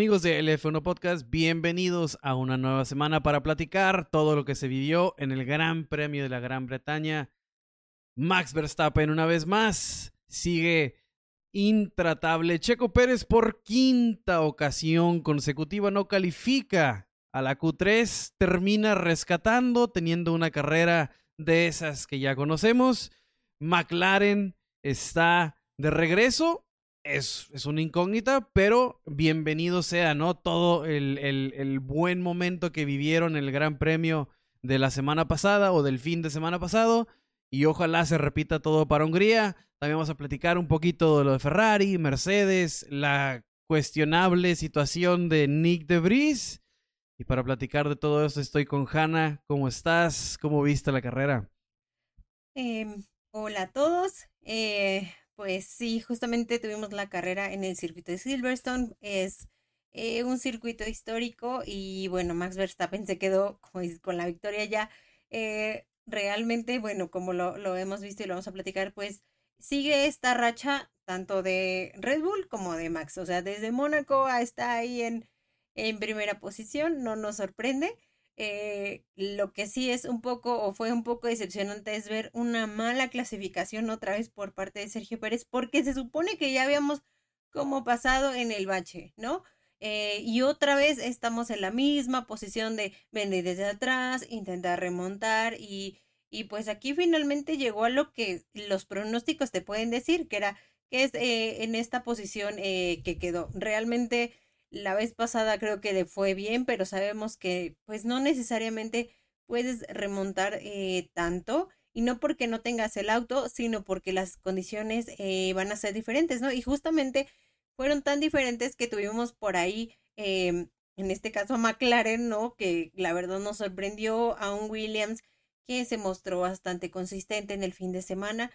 Amigos de LF1 Podcast, bienvenidos a una nueva semana para platicar todo lo que se vivió en el Gran Premio de la Gran Bretaña. Max Verstappen una vez más sigue intratable. Checo Pérez por quinta ocasión consecutiva no califica a la Q3, termina rescatando, teniendo una carrera de esas que ya conocemos. McLaren está de regreso es, es, una incógnita, pero bienvenido sea, ¿no? Todo el, el, buen momento que vivieron el Gran Premio de la semana pasada o del fin de semana pasado. Y ojalá se repita todo para Hungría. También vamos a platicar un poquito de lo de Ferrari, Mercedes, la cuestionable situación de Nick de Vries. Y para platicar de todo eso estoy con Hanna. ¿Cómo estás? ¿Cómo viste la carrera? Eh, hola a todos. Eh, pues sí, justamente tuvimos la carrera en el circuito de Silverstone. Es eh, un circuito histórico y bueno, Max Verstappen se quedó con la victoria ya. Eh, realmente, bueno, como lo, lo hemos visto y lo vamos a platicar, pues sigue esta racha tanto de Red Bull como de Max. O sea, desde Mónaco está ahí en primera posición, no nos sorprende. Eh, lo que sí es un poco o fue un poco decepcionante es ver una mala clasificación otra vez por parte de Sergio Pérez porque se supone que ya habíamos como pasado en el bache, ¿no? Eh, y otra vez estamos en la misma posición de vender desde atrás, intentar remontar y, y pues aquí finalmente llegó a lo que los pronósticos te pueden decir, que era que es eh, en esta posición que quedó. Realmente la vez pasada creo que le fue bien, pero sabemos que pues no necesariamente puedes remontar eh, tanto y no porque no tengas el auto, sino porque las condiciones eh, van a ser diferentes, ¿no? Y justamente fueron tan diferentes que tuvimos por ahí, em, en este caso a McLaren, ¿no? Que la verdad nos sorprendió a un Williams que se mostró bastante consistente en el fin de semana.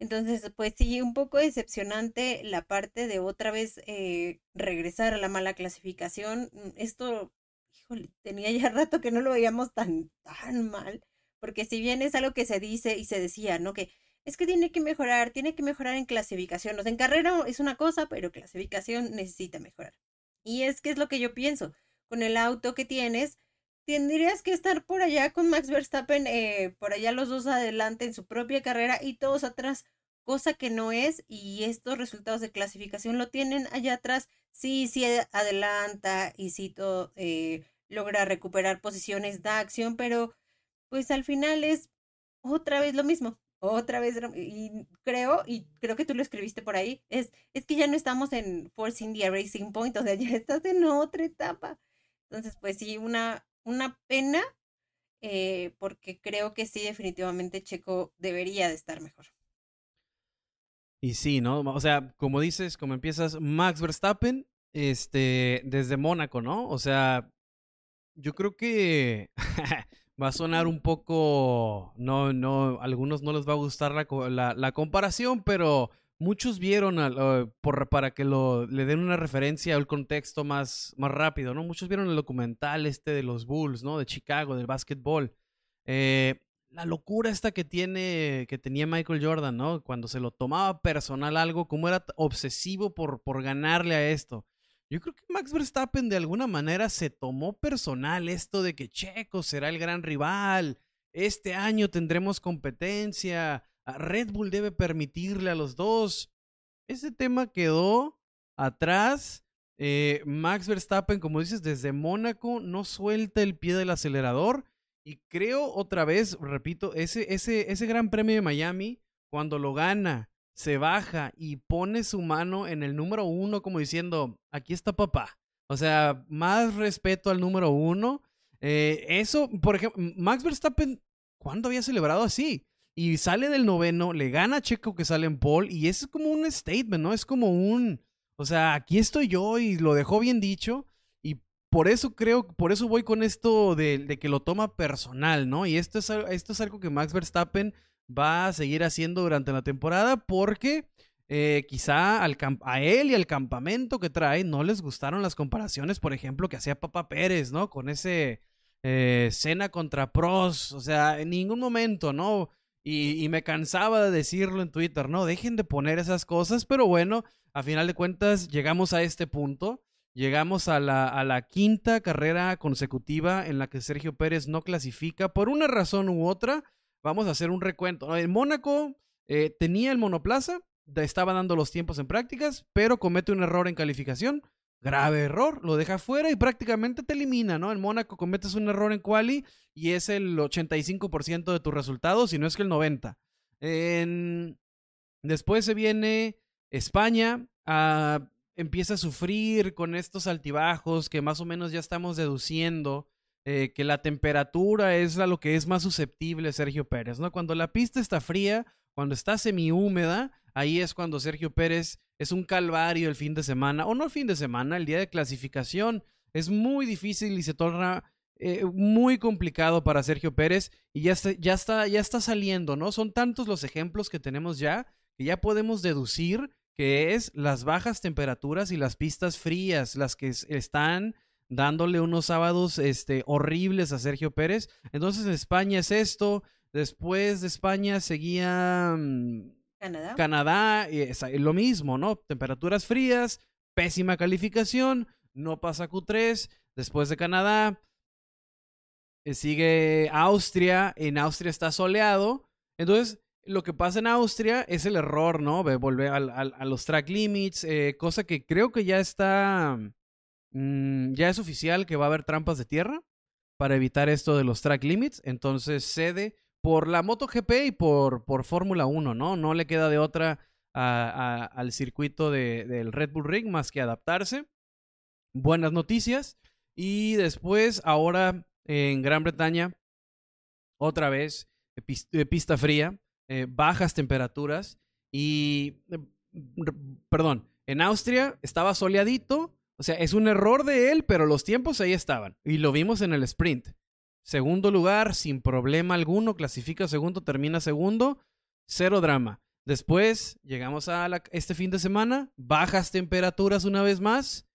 Entonces, pues sí, un poco decepcionante la parte de otra vez eh, regresar a la mala clasificación. Mm, esto, híjole, tenía ya rato que no lo veíamos tan, tan mal, porque si bien es algo que se dice y se decía, ¿no? Que es que tiene que mejorar, tiene que mejorar en clasificación. O sea, en carrera es una cosa, pero clasificación necesita mejorar. Y es que es lo que yo pienso. Con el auto que tienes, tendrías que estar por allá con Max Verstappen, eh, por allá los dos adelante en su propia carrera y todos atrás, cosa que no es, y estos resultados de clasificación lo tienen allá atrás, sí, sí adelanta y sí todo, eh, logra recuperar posiciones, da acción, pero pues al final es otra vez lo mismo, otra vez, y creo, y creo que tú lo escribiste por ahí, es, es que ya no estamos en Force India Racing Point, o sea, ya estás en otra etapa. Entonces, pues sí, una, una pena eh, porque creo que sí, definitivamente Checo debería de estar mejor. Y sí, ¿no? O sea, como dices, como empiezas, Max Verstappen, este, desde Mónaco, ¿no? O sea, yo creo que va a sonar un poco, no, no, a algunos no les va a gustar la, la, la comparación, pero muchos vieron por, para que lo, le den una referencia al contexto más, más rápido, ¿no? Muchos vieron el documental este de los Bulls, ¿no? De Chicago, del básquetbol. Eh, la locura esta que tiene, que tenía Michael Jordan, ¿no? Cuando se lo tomaba personal algo, cómo era obsesivo por, por ganarle a esto. Yo creo que Max Verstappen de alguna manera se tomó personal esto de que Checo será el gran rival, este año tendremos competencia, Red Bull debe permitirle a los dos. Ese tema quedó atrás. Eh, Max Verstappen, como dices, desde Mónaco no suelta el pie del acelerador. Y creo otra vez, repito, ese, ese, ese gran premio de Miami, cuando lo gana, se baja y pone su mano en el número uno, como diciendo, aquí está papá. O sea, más respeto al número uno. Eh, eso, por ejemplo, Max Verstappen, ¿cuándo había celebrado así? Y sale del noveno, le gana a Checo que sale en Paul y es como un statement, ¿no? Es como un, o sea, aquí estoy yo y lo dejó bien dicho y por eso creo, por eso voy con esto de, que lo toma personal, ¿no? Y esto es, esto es algo que Max Verstappen va a seguir haciendo durante la temporada porque eh, quizá al a él y al campamento que trae no les gustaron las comparaciones, por ejemplo, que hacía Papa Pérez, ¿no? Con ese eh, cena contra pros, o sea, en ningún momento, ¿no? Y, me cansaba de decirlo en Twitter, no, dejen de poner esas cosas, pero bueno, a final de cuentas llegamos a este punto Llegamos a la, a la quinta carrera consecutiva en la que Sergio Pérez no clasifica por una razón u otra. Vamos a hacer un recuento. En Mónaco eh, tenía el monoplaza, estaba dando los tiempos en prácticas, pero comete un error en calificación. Grave error, lo deja fuera y prácticamente te elimina, ¿no? En Mónaco cometes un error en quali y es el 85% de tus resultados, si no es que el 90%. Después se viene España, ah, empieza a sufrir con estos altibajos que más o menos ya estamos deduciendo eh, que la temperatura es a lo que es más susceptible Sergio Pérez, ¿no? Cuando la pista está fría, cuando está semi-húmeda, ahí es cuando Sergio Pérez es un calvario el fin de semana, o no el fin de semana, el día de clasificación. Es muy difícil y se torna eh, muy complicado para Sergio Pérez y ya está, ya, está, ya está saliendo, ¿no? Son tantos los ejemplos que tenemos ya que ya podemos deducir que es las bajas temperaturas y las pistas frías las que están dándole unos sábados este, horribles a Sergio Pérez. Entonces en España es esto, después de España seguía mm, Canadá. Canadá, es lo mismo, ¿no? Temperaturas frías, pésima calificación, no pasa Q3. Después de Canadá, eh, sigue Austria. En Austria está soleado. Entonces, lo que pasa en Austria es el error, ¿no? Volver a, los track limits, eh, cosa que creo que ya está. Mm, ya es oficial que va a haber trampas de tierra para evitar esto de los track limits. Entonces cede por la MotoGP y por, por Fórmula 1, ¿no? No le queda de otra al circuito del Red Bull Ring más que adaptarse. Buenas noticias. Y después, ahora en Gran Bretaña, otra vez, eh, pista fría, eh, bajas temperaturas y, eh, perdón, en Austria estaba soleadito, o sea, es un error de él, pero los tiempos ahí estaban y lo vimos en el sprint. Segundo lugar, sin problema alguno, clasifica segundo, termina segundo, cero drama. Después llegamos a este fin de semana, bajas temperaturas una vez más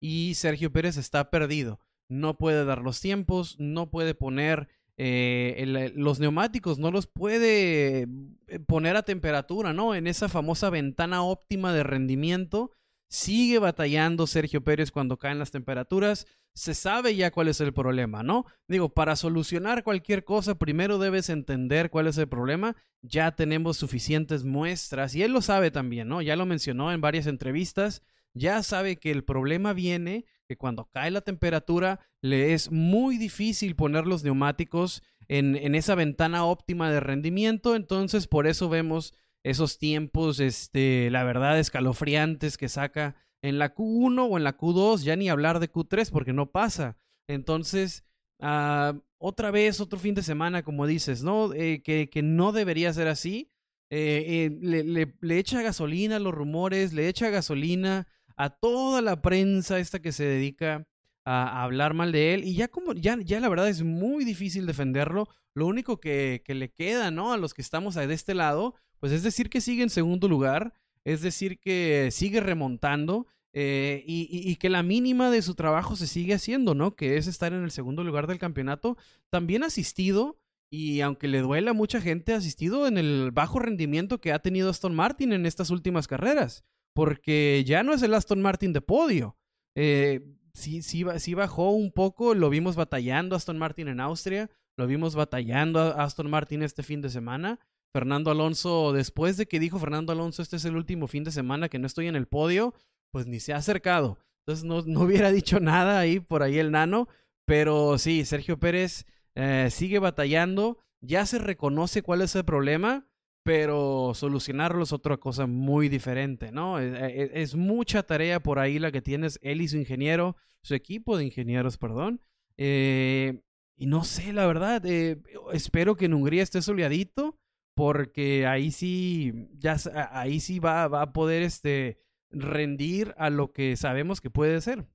y Sergio Pérez está perdido. No puede dar los tiempos, no puede poner eh, los neumáticos, no los puede eh, poner a temperatura, ¿no? En esa famosa ventana óptima de rendimiento. Sigue batallando Sergio Pérez cuando caen las temperaturas se sabe ya cuál es el problema, ¿no? Digo, para solucionar cualquier cosa, primero debes entender cuál es el problema. Ya tenemos suficientes muestras y él lo sabe también, ¿no? Ya lo mencionó en varias entrevistas. Ya sabe que el problema viene que cuando cae la temperatura le es muy difícil poner los neumáticos en, en esa ventana óptima de rendimiento. Entonces, por eso vemos esos tiempos, este, la verdad, escalofriantes que saca en la Q1 o en la Q2, ya ni hablar de Q3 porque no pasa. Entonces, ah, otra vez, otro fin de semana, como dices, ¿no? Eh, que, que, no debería ser así. Eh, eh, le, le, le, echa gasolina a los rumores, le echa gasolina a toda la prensa esta que se dedica a, hablar mal de él. Y ya como, ya, ya la verdad es muy difícil defenderlo. Lo único que, que le queda, ¿no? A los que estamos de este lado, pues es decir que sigue en segundo lugar es decir, que sigue remontando eh, y, que la mínima de su trabajo se sigue haciendo, ¿no? Que es estar en el segundo lugar del campeonato. También asistido, y aunque le duela a mucha gente, asistido en el bajo rendimiento que ha tenido Aston Martin en estas últimas carreras. Porque ya no es el Aston Martin de podio. Eh, sí, bajó un poco, lo vimos batallando Aston Martin en Austria, lo vimos batallando a Aston Martin este fin de semana. Fernando Alonso, después de que dijo Fernando Alonso, este es el último fin de semana que no estoy en el podio, pues ni se ha acercado. Entonces no, no hubiera dicho nada ahí por ahí el nano, pero sí, Sergio Pérez eh, sigue batallando, ya se reconoce cuál es el problema, pero solucionarlo es otra cosa muy diferente, ¿no? Es, e, e, es, mucha tarea por ahí la que tienes él y su ingeniero, su equipo de ingenieros, perdón. Eh, y no sé, la verdad, eh, espero que en Hungría esté soleadito porque ahí sí, ya ahí sí va, va a poder este rendir a lo que sabemos que puede ser.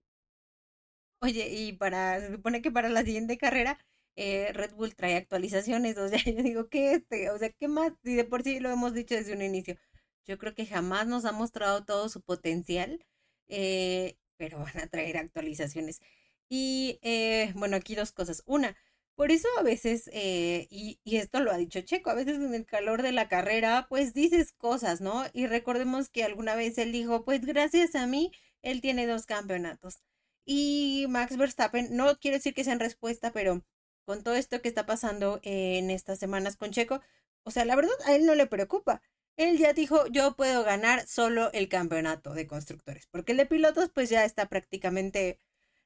Oye, y para, se supone que para la siguiente carrera, eh, Red Bull trae actualizaciones, o sea, yo digo, ¿qué este? O sea, ¿qué más? Y de por sí lo hemos dicho desde un inicio. Yo creo que jamás nos ha mostrado todo su potencial, eh, pero van a traer actualizaciones. Y eh, bueno, aquí dos cosas. Una, por eso a veces, eh, y, y, esto lo ha dicho Checo, a veces en el calor de la carrera, pues dices cosas, ¿no? Y recordemos que alguna vez él dijo, pues gracias a mí, él tiene dos campeonatos. Y Max Verstappen, no quiero decir que sea en respuesta, pero con todo esto que está pasando en estas semanas con Checo, o sea, la verdad a él no le preocupa. Él ya dijo, yo puedo ganar solo el campeonato de constructores, porque el de pilotos pues ya está prácticamente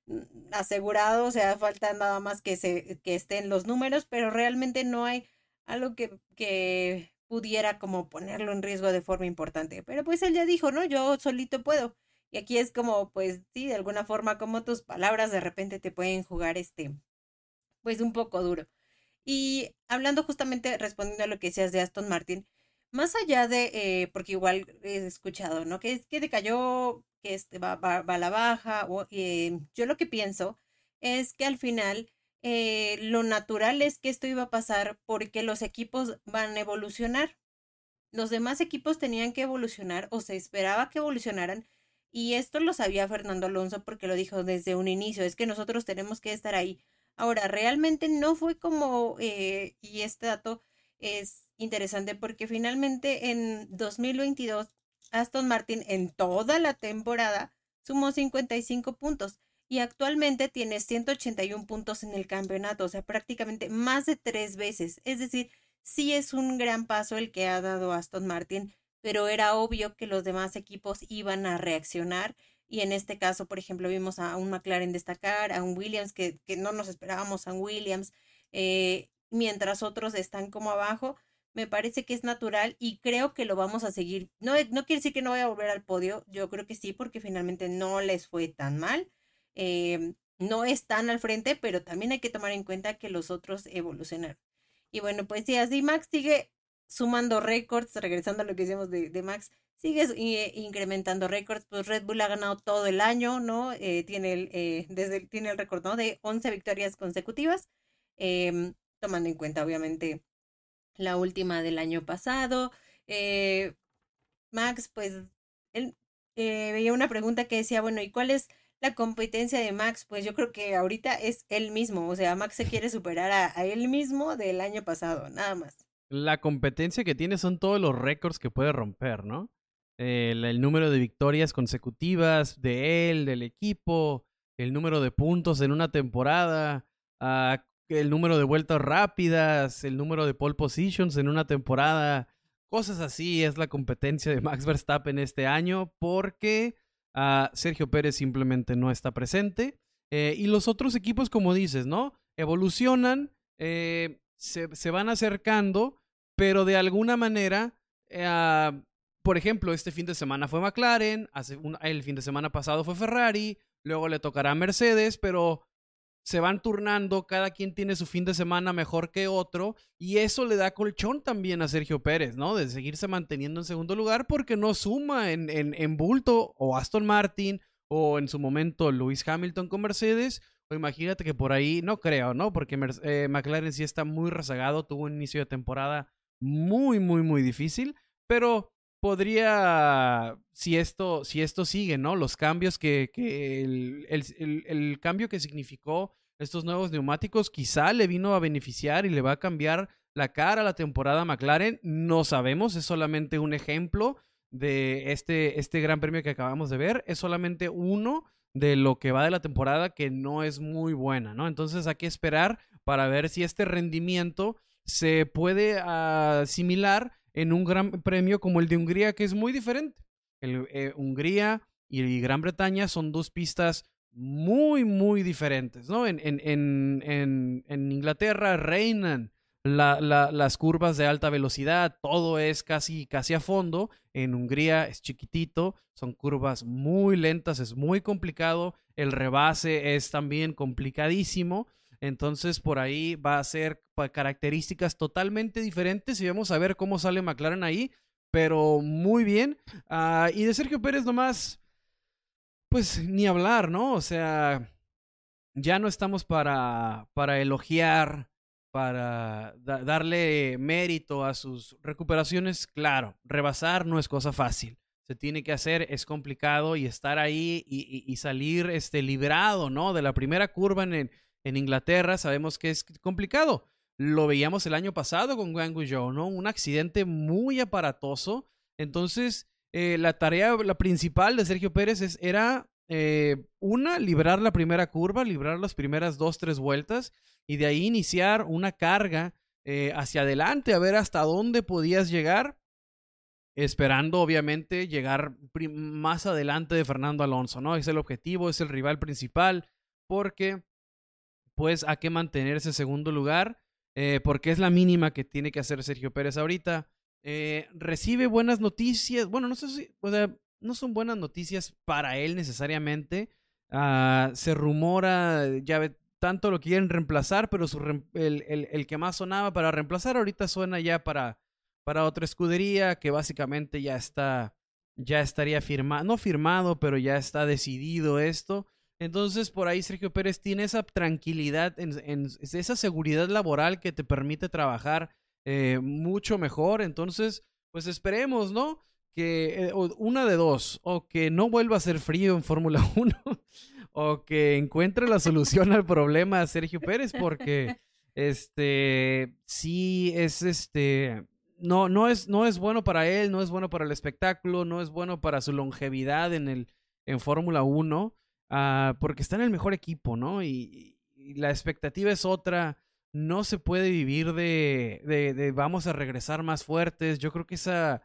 mm, asegurado, o sea, falta nada más que, se, que estén los números, pero realmente no hay algo que, que pudiera como ponerlo en riesgo de forma importante. Pero pues él ya dijo, no, yo solito puedo. Y aquí es como, pues sí, de alguna forma como tus palabras de repente te pueden jugar este, pues un poco duro. Y hablando justamente, respondiendo a lo que decías de Aston Martin, más allá de, eh, porque igual he escuchado, ¿no? Que, que decayó, que este va, va, a la baja, o, eh, yo lo que pienso es que al final eh, lo natural es que esto iba a pasar porque los equipos van a evolucionar. Los demás equipos tenían que evolucionar o se esperaba que evolucionaran y esto lo sabía Fernando Alonso porque lo dijo desde un inicio, es que nosotros tenemos que estar ahí. Ahora, realmente no fue como, eh, y este dato es interesante porque finalmente en 2022 Aston Martin en toda la temporada sumó 55 puntos y actualmente tiene 181 puntos en el campeonato, o sea, prácticamente más de tres veces. Es decir, sí es un gran paso el que ha dado Aston Martin, pero era obvio que los demás equipos iban a reaccionar. Y en este caso, por ejemplo, vimos a un McLaren destacar, a un Williams que, que no nos esperábamos, a un Williams, eh, mientras otros están como abajo. Me parece que es natural y creo que lo vamos a seguir. No, no quiere decir que no vaya a volver al podio, yo creo que sí, porque finalmente no les fue tan mal Em, no están al frente, pero también hay que tomar en cuenta que los otros evolucionaron. Y bueno, pues sí, así Max sigue sumando récords, regresando a lo que decíamos de, Max, sigue incrementando récords, pues Red Bull ha ganado todo el año, ¿no? Eh, tiene, el, eh, desde, tiene el récord, ¿no? De 11 victorias consecutivas, em, tomando en cuenta, obviamente, la última del año pasado. Eh, Max, pues, él veía una pregunta que decía, bueno, ¿y cuál es la competencia de Max, pues yo creo que ahorita es él mismo, o sea, Max se quiere superar a, él mismo del año pasado, nada más. La competencia que tiene son todos los récords que puede romper, ¿no? El, número de victorias consecutivas de él, del equipo, el número de puntos en una temporada, ah, el número de vueltas rápidas, el número de pole positions en una temporada, cosas así es la competencia de Max Verstappen este año porque Sergio Pérez simplemente no está presente. Eh, y los otros equipos, como dices, ¿no? Evolucionan, eh, se, van acercando, pero de alguna manera, eh, por ejemplo, este fin de semana fue McLaren, hace el fin de semana pasado fue Ferrari, luego le tocará a Mercedes, pero se van turnando, cada quien tiene su fin de semana mejor que otro, y eso le da colchón también a Sergio Pérez, ¿no? De seguirse manteniendo en segundo lugar porque no suma en, en, bulto o Aston Martin o en su momento Lewis Hamilton con Mercedes, o imagínate que por ahí, no creo, ¿no? Porque eh, McLaren sí está muy rezagado, tuvo un inicio de temporada muy, muy, muy difícil, pero podría, si esto, si esto sigue, ¿no? Los cambios que, el, el, el, cambio que significó estos nuevos neumáticos quizá le vino a beneficiar y le va a cambiar la cara a la temporada McLaren. No sabemos, es solamente un ejemplo de este, este gran premio que acabamos de ver. Es solamente uno de lo que va de la temporada que no es muy buena, ¿no? Entonces hay que esperar para ver si este rendimiento se puede asimilar en un gran premio como el de Hungría, que es muy diferente. Eh, Hungría y Gran Bretaña son dos pistas muy, muy diferentes, ¿no? En, en, en, en Inglaterra reinan las curvas de alta velocidad, todo es casi, casi a fondo. En Hungría es chiquitito, son curvas muy lentas, es muy complicado. El rebase es también complicadísimo. Entonces por ahí va a ser características totalmente diferentes y vamos a ver cómo sale McLaren ahí, pero muy bien. Ah, y de Sergio Pérez nomás, pues ni hablar, ¿no? O sea, ya no estamos para, para elogiar, para darle mérito a sus recuperaciones. Claro, rebasar no es cosa fácil. Se tiene que hacer, es complicado y estar ahí y, salir este, librado, ¿no? De la primera curva en, en Inglaterra sabemos que es complicado. Lo veíamos el año pasado con Wang Guizhou, ¿no? Un accidente muy aparatoso. Entonces, eh, la tarea, la principal de Sergio Pérez es, era eh, una, librar la primera curva, librar las primeras dos, tres vueltas y de ahí iniciar una carga eh, hacia adelante, a ver hasta dónde podías llegar, esperando obviamente llegar más adelante de Fernando Alonso, ¿no? Es el objetivo, es el rival principal, porque pues hay que mantener ese segundo lugar, eh, porque es la mínima que tiene que hacer Sergio Pérez ahorita. recibe buenas noticias, bueno, no sé si, o sea, no son buenas noticias para él necesariamente. Ah, se rumora, ya tanto lo quieren reemplazar, pero su el, el, que más sonaba para reemplazar ahorita suena ya para, para otra escudería que básicamente ya está, ya estaría firmado, no firmado, pero ya está decidido esto. Entonces por ahí Sergio Pérez tiene esa tranquilidad, en, en esa seguridad laboral que te permite trabajar eh, mucho mejor. Entonces, pues esperemos, ¿no? que eh, una de dos, o que no vuelva a ser frío en Fórmula 1, o que encuentre la solución al problema Sergio Pérez, porque este sí es este no, no es, no es bueno para él, no es bueno para el espectáculo, no es bueno para su longevidad en el en Fórmula 1, ah, porque está en el mejor equipo, ¿no? Y, la expectativa es otra. No se puede vivir de, de, de vamos a regresar más fuertes. Yo creo que esa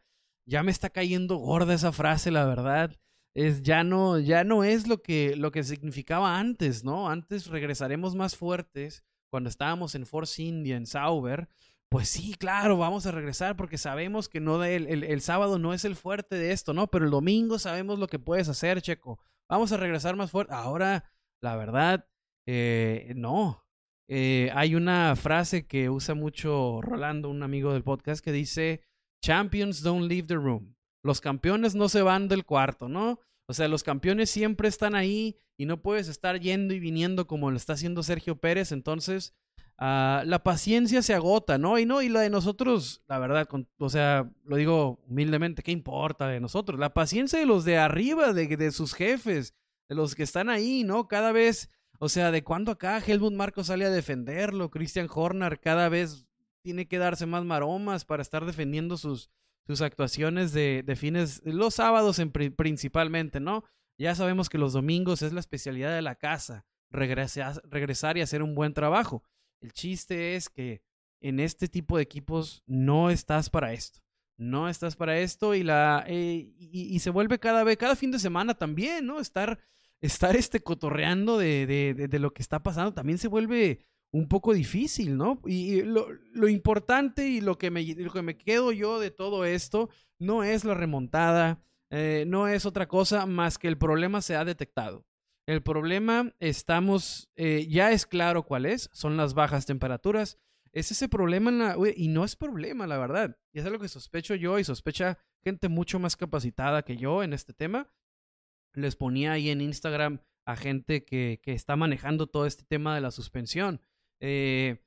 ya me está cayendo gorda esa frase, la verdad. Es, ya no, ya no es lo que, lo que significaba antes, ¿no? Antes regresaremos más fuertes cuando estábamos en Force India, en Sauber. Pues sí, claro, vamos a regresar porque sabemos que no el, el, sábado no es el fuerte de esto, ¿no? Pero el domingo sabemos lo que puedes hacer, Checo. Vamos a regresar más fuerte. Ahora, la verdad, eh, no. Eh, hay una frase que usa mucho Rolando, un amigo del podcast, que dice, Champions don't leave the room. Los campeones no se van del cuarto, ¿no? O sea, los campeones siempre están ahí y no puedes estar yendo y viniendo como lo está haciendo Sergio Pérez. Entonces, ah, la paciencia se agota, ¿no? Y no, y la de nosotros, la verdad, o sea, lo digo humildemente, ¿qué importa de nosotros? La paciencia de los de arriba, de, de sus jefes, de los que están ahí, ¿no? Cada vez, o sea, de cuando acá Helmut Marco sale a defenderlo, Christian Horner cada vez tiene que darse más maromas para estar defendiendo sus, sus actuaciones de, de fines, los sábados en, principalmente, ¿no? Ya sabemos que los domingos es la especialidad de la casa, regresar, regresar y hacer un buen trabajo. El chiste es que en este tipo de equipos no estás para esto. No estás para esto y la eh, y, se vuelve cada vez, cada fin de semana también, ¿no? Estar, estar este cotorreando de, de, lo que está pasando también se vuelve un poco difícil, ¿no? Y lo, lo importante y lo que, me, lo que me quedo yo de todo esto no es la remontada, eh, no es otra cosa más que el problema se ha detectado. El problema estamos, eh, ya es claro cuál es, son las bajas temperaturas. Es ese problema en la, y no es problema, la verdad. Y es algo que sospecho yo y sospecha gente mucho más capacitada que yo en este tema. Les ponía ahí en Instagram a gente que, que está manejando todo este tema de la suspensión. Eh,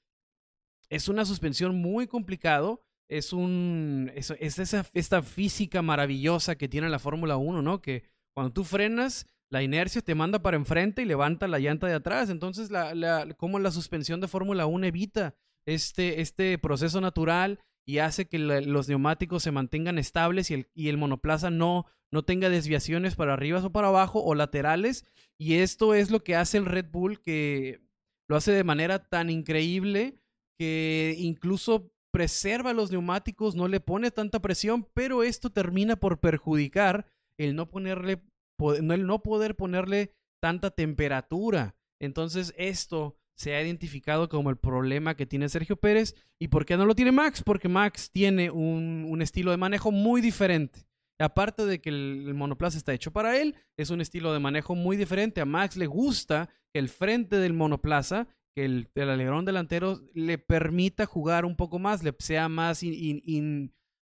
es una suspensión muy complicado. Es un. Es, esa, esta física maravillosa que tiene la Fórmula 1, ¿no? Que cuando tú frenas, la inercia te manda para enfrente y levanta la llanta de atrás. Entonces, la, la, cómo la suspensión de Fórmula 1 evita este, este proceso natural y hace que los neumáticos se mantengan estables y el, y el monoplaza no, no tenga desviaciones para arriba o para abajo o laterales. Y esto es lo que hace el Red Bull, que lo hace de manera tan increíble que incluso preserva los neumáticos, no le pone tanta presión, pero esto termina por perjudicar el no ponerle, el no poder ponerle tanta temperatura. Entonces esto se ha identificado como el problema que tiene Sergio Pérez. ¿Y por qué no lo tiene Max? Porque Max tiene un, un estilo de manejo muy diferente. Aparte de que el, monoplaza está hecho para él, es un estilo de manejo muy diferente. A Max le gusta que el frente del monoplaza, que el, alerón delantero le permita jugar un poco más, le sea más,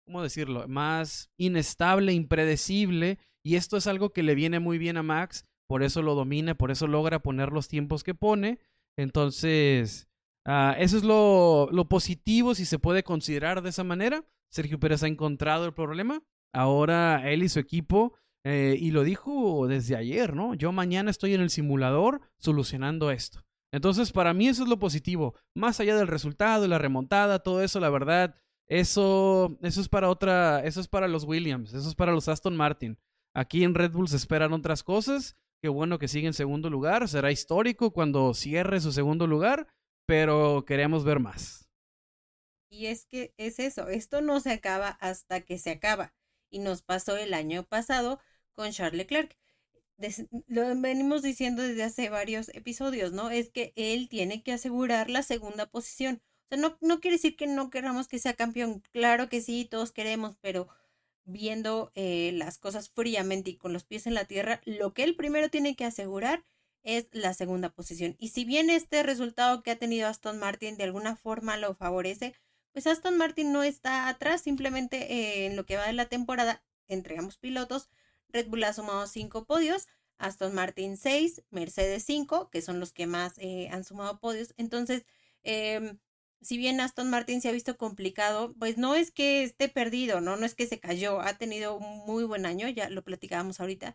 ¿cómo decirlo? Más inestable, impredecible. Y esto es algo que le viene muy bien a Max, por eso lo domina, por eso logra poner los tiempos que pone. Entonces, ah, eso es lo, positivo, si se puede considerar de esa manera. Sergio Pérez ha encontrado el problema Ahora él y su equipo, eh, y lo dijo desde ayer, ¿no? Yo mañana estoy en el simulador solucionando esto. Entonces, para mí eso es lo positivo. Más allá del resultado, la remontada, todo eso, la verdad, eso, eso es para otra, eso es para los Williams, eso es para los Aston Martin. Aquí en Red Bull se esperan otras cosas. Qué bueno que sigue en segundo lugar. Será histórico cuando cierre su segundo lugar, pero queremos ver más. Y es que es eso, esto no se acaba hasta que se acaba. Y nos pasó el año pasado con Charles Leclerc. lo venimos diciendo desde hace varios episodios, ¿no? Es que él tiene que asegurar la segunda posición. O sea, no, no quiere decir que no queramos que sea campeón. Claro que sí, todos queremos, pero viendo eh, las cosas fríamente y con los pies en la tierra, lo que él primero tiene que asegurar es la segunda posición. Y si bien este resultado que ha tenido Aston Martin de alguna forma lo favorece, pues Aston Martin no está atrás, simplemente eh, en lo que va de la temporada, entregamos pilotos, Red Bull ha sumado cinco podios, Aston Martin seis, Mercedes cinco, que son los que más eh, han sumado podios. Entonces, eh, si bien Aston Martin se ha visto complicado, pues no es que esté perdido, ¿no? No es que se cayó, ha tenido un muy buen año, ya lo platicábamos ahorita.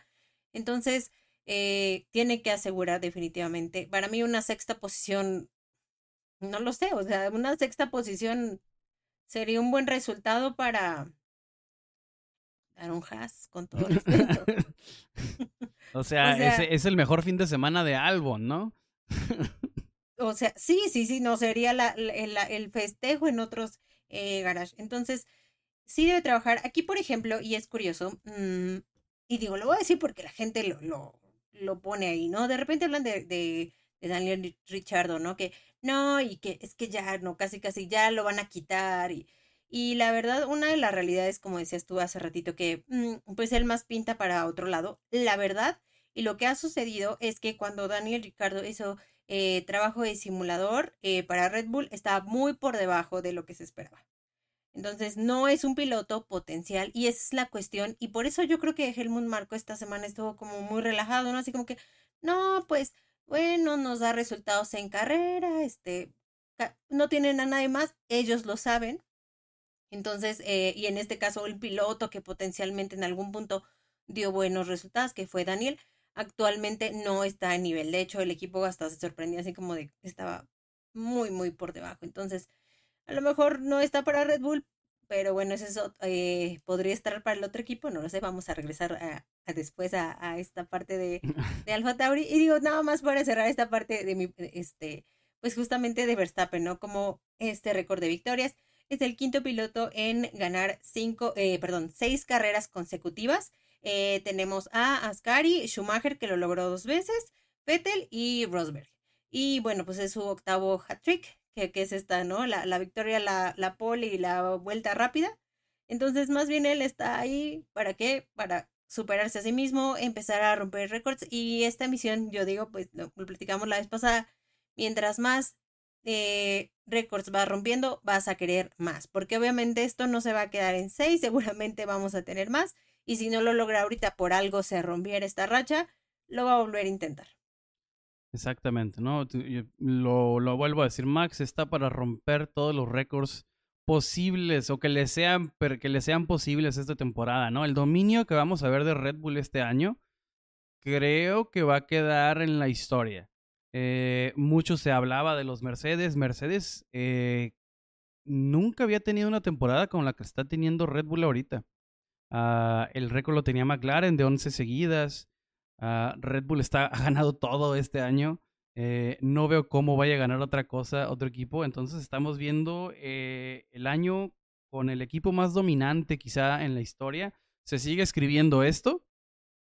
Entonces, eh, tiene que asegurar definitivamente. Para mí una sexta posición, no lo sé, o sea, una sexta posición sería un buen resultado para dar un has con todo respeto. o sea, es, el mejor fin de semana de Albon, ¿no? O sea, sí, sí, sí, no sería la, el, festejo en otros eh, garages. Entonces, sí debe trabajar. Aquí, por ejemplo, y es curioso, mm, y digo, lo voy a decir porque la gente lo, lo, lo pone ahí, ¿no? De repente hablan de, de, Daniel Richardo, ¿no? Que no, y que es que ya, no, casi, casi ya lo van a quitar. Y, y la verdad, una de las realidades, como decías tú hace ratito, que mm, pues él más pinta para otro lado. La verdad, y lo que ha sucedido es que cuando Daniel Ricardo hizo eh, trabajo de simulador eh, para Red Bull está muy por debajo de lo que se esperaba. Entonces, no es un piloto potencial y esa es la cuestión. Y por eso yo creo que Helmut Marco esta semana estuvo como muy relajado, ¿no? Así como que, no, pues, bueno, nos da resultados en carrera, este, no tienen a nadie más, ellos lo saben. Entonces, eh, y en este caso, el piloto que potencialmente en algún punto dio buenos resultados, que fue Daniel, actualmente no está a nivel. De hecho, el equipo hasta se sorprendía así como de estaba muy, muy por debajo. Entonces, a lo mejor no está para Red Bull, pero bueno, eso eh, podría estar para el otro equipo, no lo sé, vamos a regresar a, después a, esta parte de, de Alfa Tauri. Y digo, nada más para cerrar esta parte de mi, este, pues justamente de Verstappen, ¿no? Como este récord de victorias. Es el quinto piloto en ganar cinco, eh, perdón, seis carreras consecutivas. Eh, tenemos a Ascari, Schumacher, que lo logró dos veces, Vettel y Rosberg. Y bueno, pues es su octavo hat-trick, que, es esta, ¿no? La, la victoria, la, la pole y la vuelta rápida. Entonces, más bien él está ahí, ¿para qué? Para superarse a sí mismo, empezar a romper récords. Y esta misión, yo digo, pues lo, platicamos la vez pasada, mientras más eh, récords vas rompiendo, vas a querer más. Porque obviamente esto no se va a quedar en seis, seguramente vamos a tener más y si no lo logra ahorita por algo se rompiera esta racha, lo va a volver a intentar. Exactamente, ¿no? Lo, vuelvo a decir, Max está para romper todos los récords posibles o que le sean, que le sean posibles esta temporada, ¿no? El dominio que vamos a ver de Red Bull este año, creo que va a quedar en la historia. Eh, mucho se hablaba de los Mercedes. Mercedes eh, nunca había tenido una temporada como la que está teniendo Red Bull ahorita. Ah, el récord lo tenía McLaren de 11 seguidas. Ah, Red Bull está, ha ganado todo este año. Eh, no veo cómo vaya a ganar otra cosa, otro equipo. Entonces estamos viendo eh, el año con el equipo más dominante quizá en la historia. Se sigue escribiendo esto.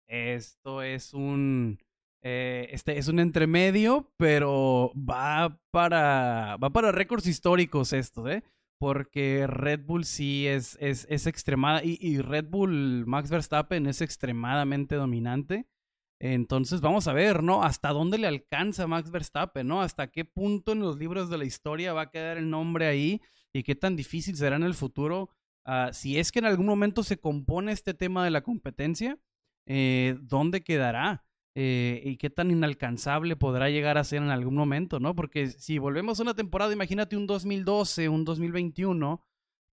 Esto es un... Eh, este es un entremedio, pero va para, va para récords históricos esto, ¿eh? Porque Red Bull sí es, es, es extremada y, Red Bull Max Verstappen es extremadamente dominante. Entonces vamos a ver, ¿no? Hasta dónde le alcanza Max Verstappen, ¿no? Hasta qué punto en los libros de la historia va a quedar el nombre ahí y qué tan difícil será en el futuro. Ah, si es que en algún momento se compone este tema de la competencia, eh, ¿dónde quedará? Eh, y qué tan inalcanzable podrá llegar a ser en algún momento, ¿no? Porque si volvemos a una temporada, imagínate un 2012, un 2021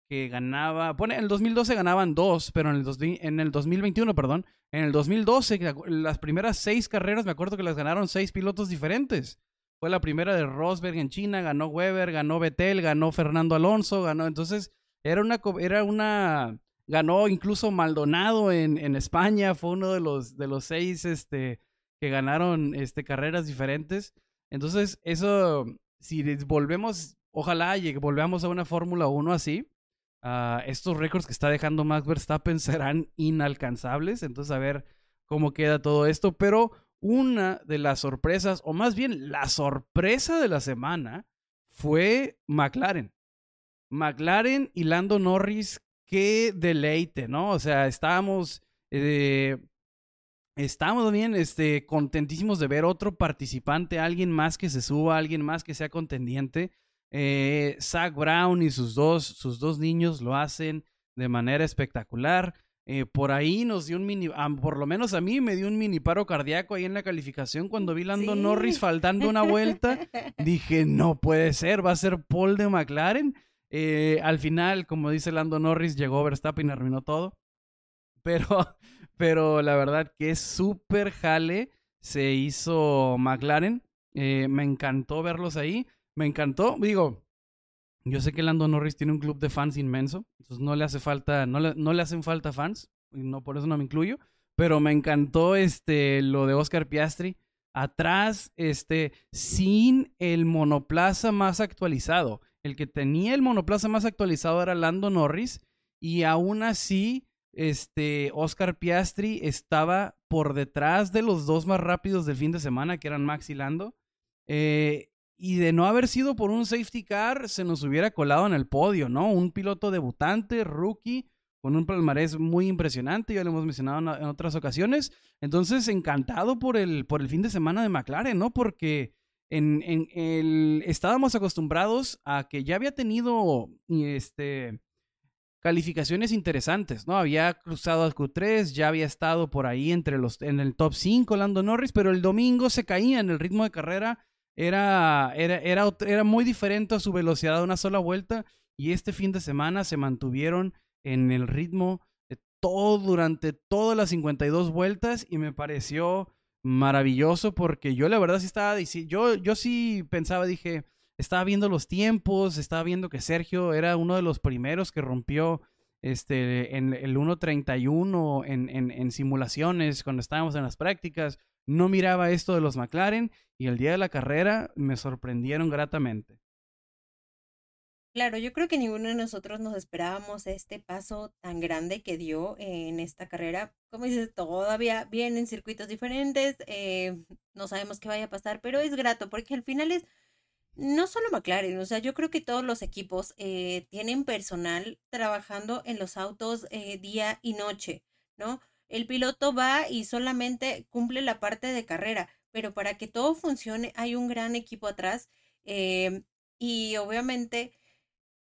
que ganaba, pone, en el 2012 ganaban dos, pero en el, en el 2021, perdón, en el 2012, las primeras seis carreras, me acuerdo que las ganaron seis pilotos diferentes. Fue la primera de Rosberg en China, ganó Weber, ganó Vettel, ganó Fernando Alonso, ganó, entonces Era una, era una, ganó incluso Maldonado en, en España, fue uno de los, de los seis, este, que ganaron, este, carreras diferentes. Entonces, eso, si volvemos, ojalá y volvamos a una Fórmula 1 así, uh, estos récords que está dejando Max Verstappen serán inalcanzables. Entonces, a ver cómo queda todo esto. Pero una de las sorpresas, o más bien la sorpresa de la semana, fue McLaren. McLaren y Lando Norris, qué deleite, ¿no? O sea, estábamos, eh, estábamos bien, este, contentísimos de ver otro participante, alguien más que se suba, alguien más que sea contendiente. Eh, Zach Brown y sus dos, sus dos niños lo hacen de manera espectacular. Eh, por ahí nos dio un mini, por lo menos a mí me dio un mini paro cardíaco ahí en la calificación cuando vi Lando Norris faltando una vuelta. Dije, no puede ser, va a ser Paul de McLaren. Eh, al final, como dice Lando Norris, llegó Verstappen y arruinó todo. Pero, pero la verdad que es súper jale se hizo McLaren. Eh, me encantó verlos ahí. Me encantó, digo, yo sé que Lando Norris tiene un club de fans inmenso, entonces no le hace falta, no le, no le hacen falta fans, no por eso no me incluyo, pero me encantó este lo de Oscar Piastri atrás, este, sin el monoplaza más actualizado. El que tenía el monoplaza más actualizado era Lando Norris, y aún así, este, Oscar Piastri estaba por detrás de los dos más rápidos del fin de semana, que eran Max y Lando. Eh, y de no haber sido por un safety car, se nos hubiera colado en el podio, ¿no? Un piloto debutante, rookie, con un palmarés muy impresionante, ya lo hemos mencionado en, otras ocasiones. Entonces, encantado por el, por el fin de semana de McLaren, ¿no? Porque en, en el, estábamos acostumbrados a que ya había tenido este, calificaciones interesantes, ¿no? Había cruzado al Q3, ya había estado por ahí entre los, en el top 5 Lando Norris, pero el domingo se caía en el ritmo de carrera era, era, era, era muy diferente a su velocidad de una sola vuelta y este fin de semana se mantuvieron en el ritmo de todo durante todas las 52 vueltas y me pareció maravilloso porque yo la verdad sí estaba yo yo sí pensaba dije estaba viendo los tiempos estaba viendo que Sergio era uno de los primeros que rompió este en el 1.31 en, en, en simulaciones cuando estábamos en las prácticas no miraba esto de los McLaren y el día de la carrera me sorprendieron gratamente. Claro, yo creo que ninguno de nosotros nos esperábamos este paso tan grande que dio en esta carrera. Como dices, todavía vienen circuitos diferentes, eh, no sabemos qué vaya a pasar, pero es grato porque al final es no solo McLaren, o sea, yo creo que todos los equipos eh, tienen personal trabajando en los autos eh, día y noche, ¿no? El piloto va y solamente cumple la parte de carrera, pero para que todo funcione hay un gran equipo atrás em, y obviamente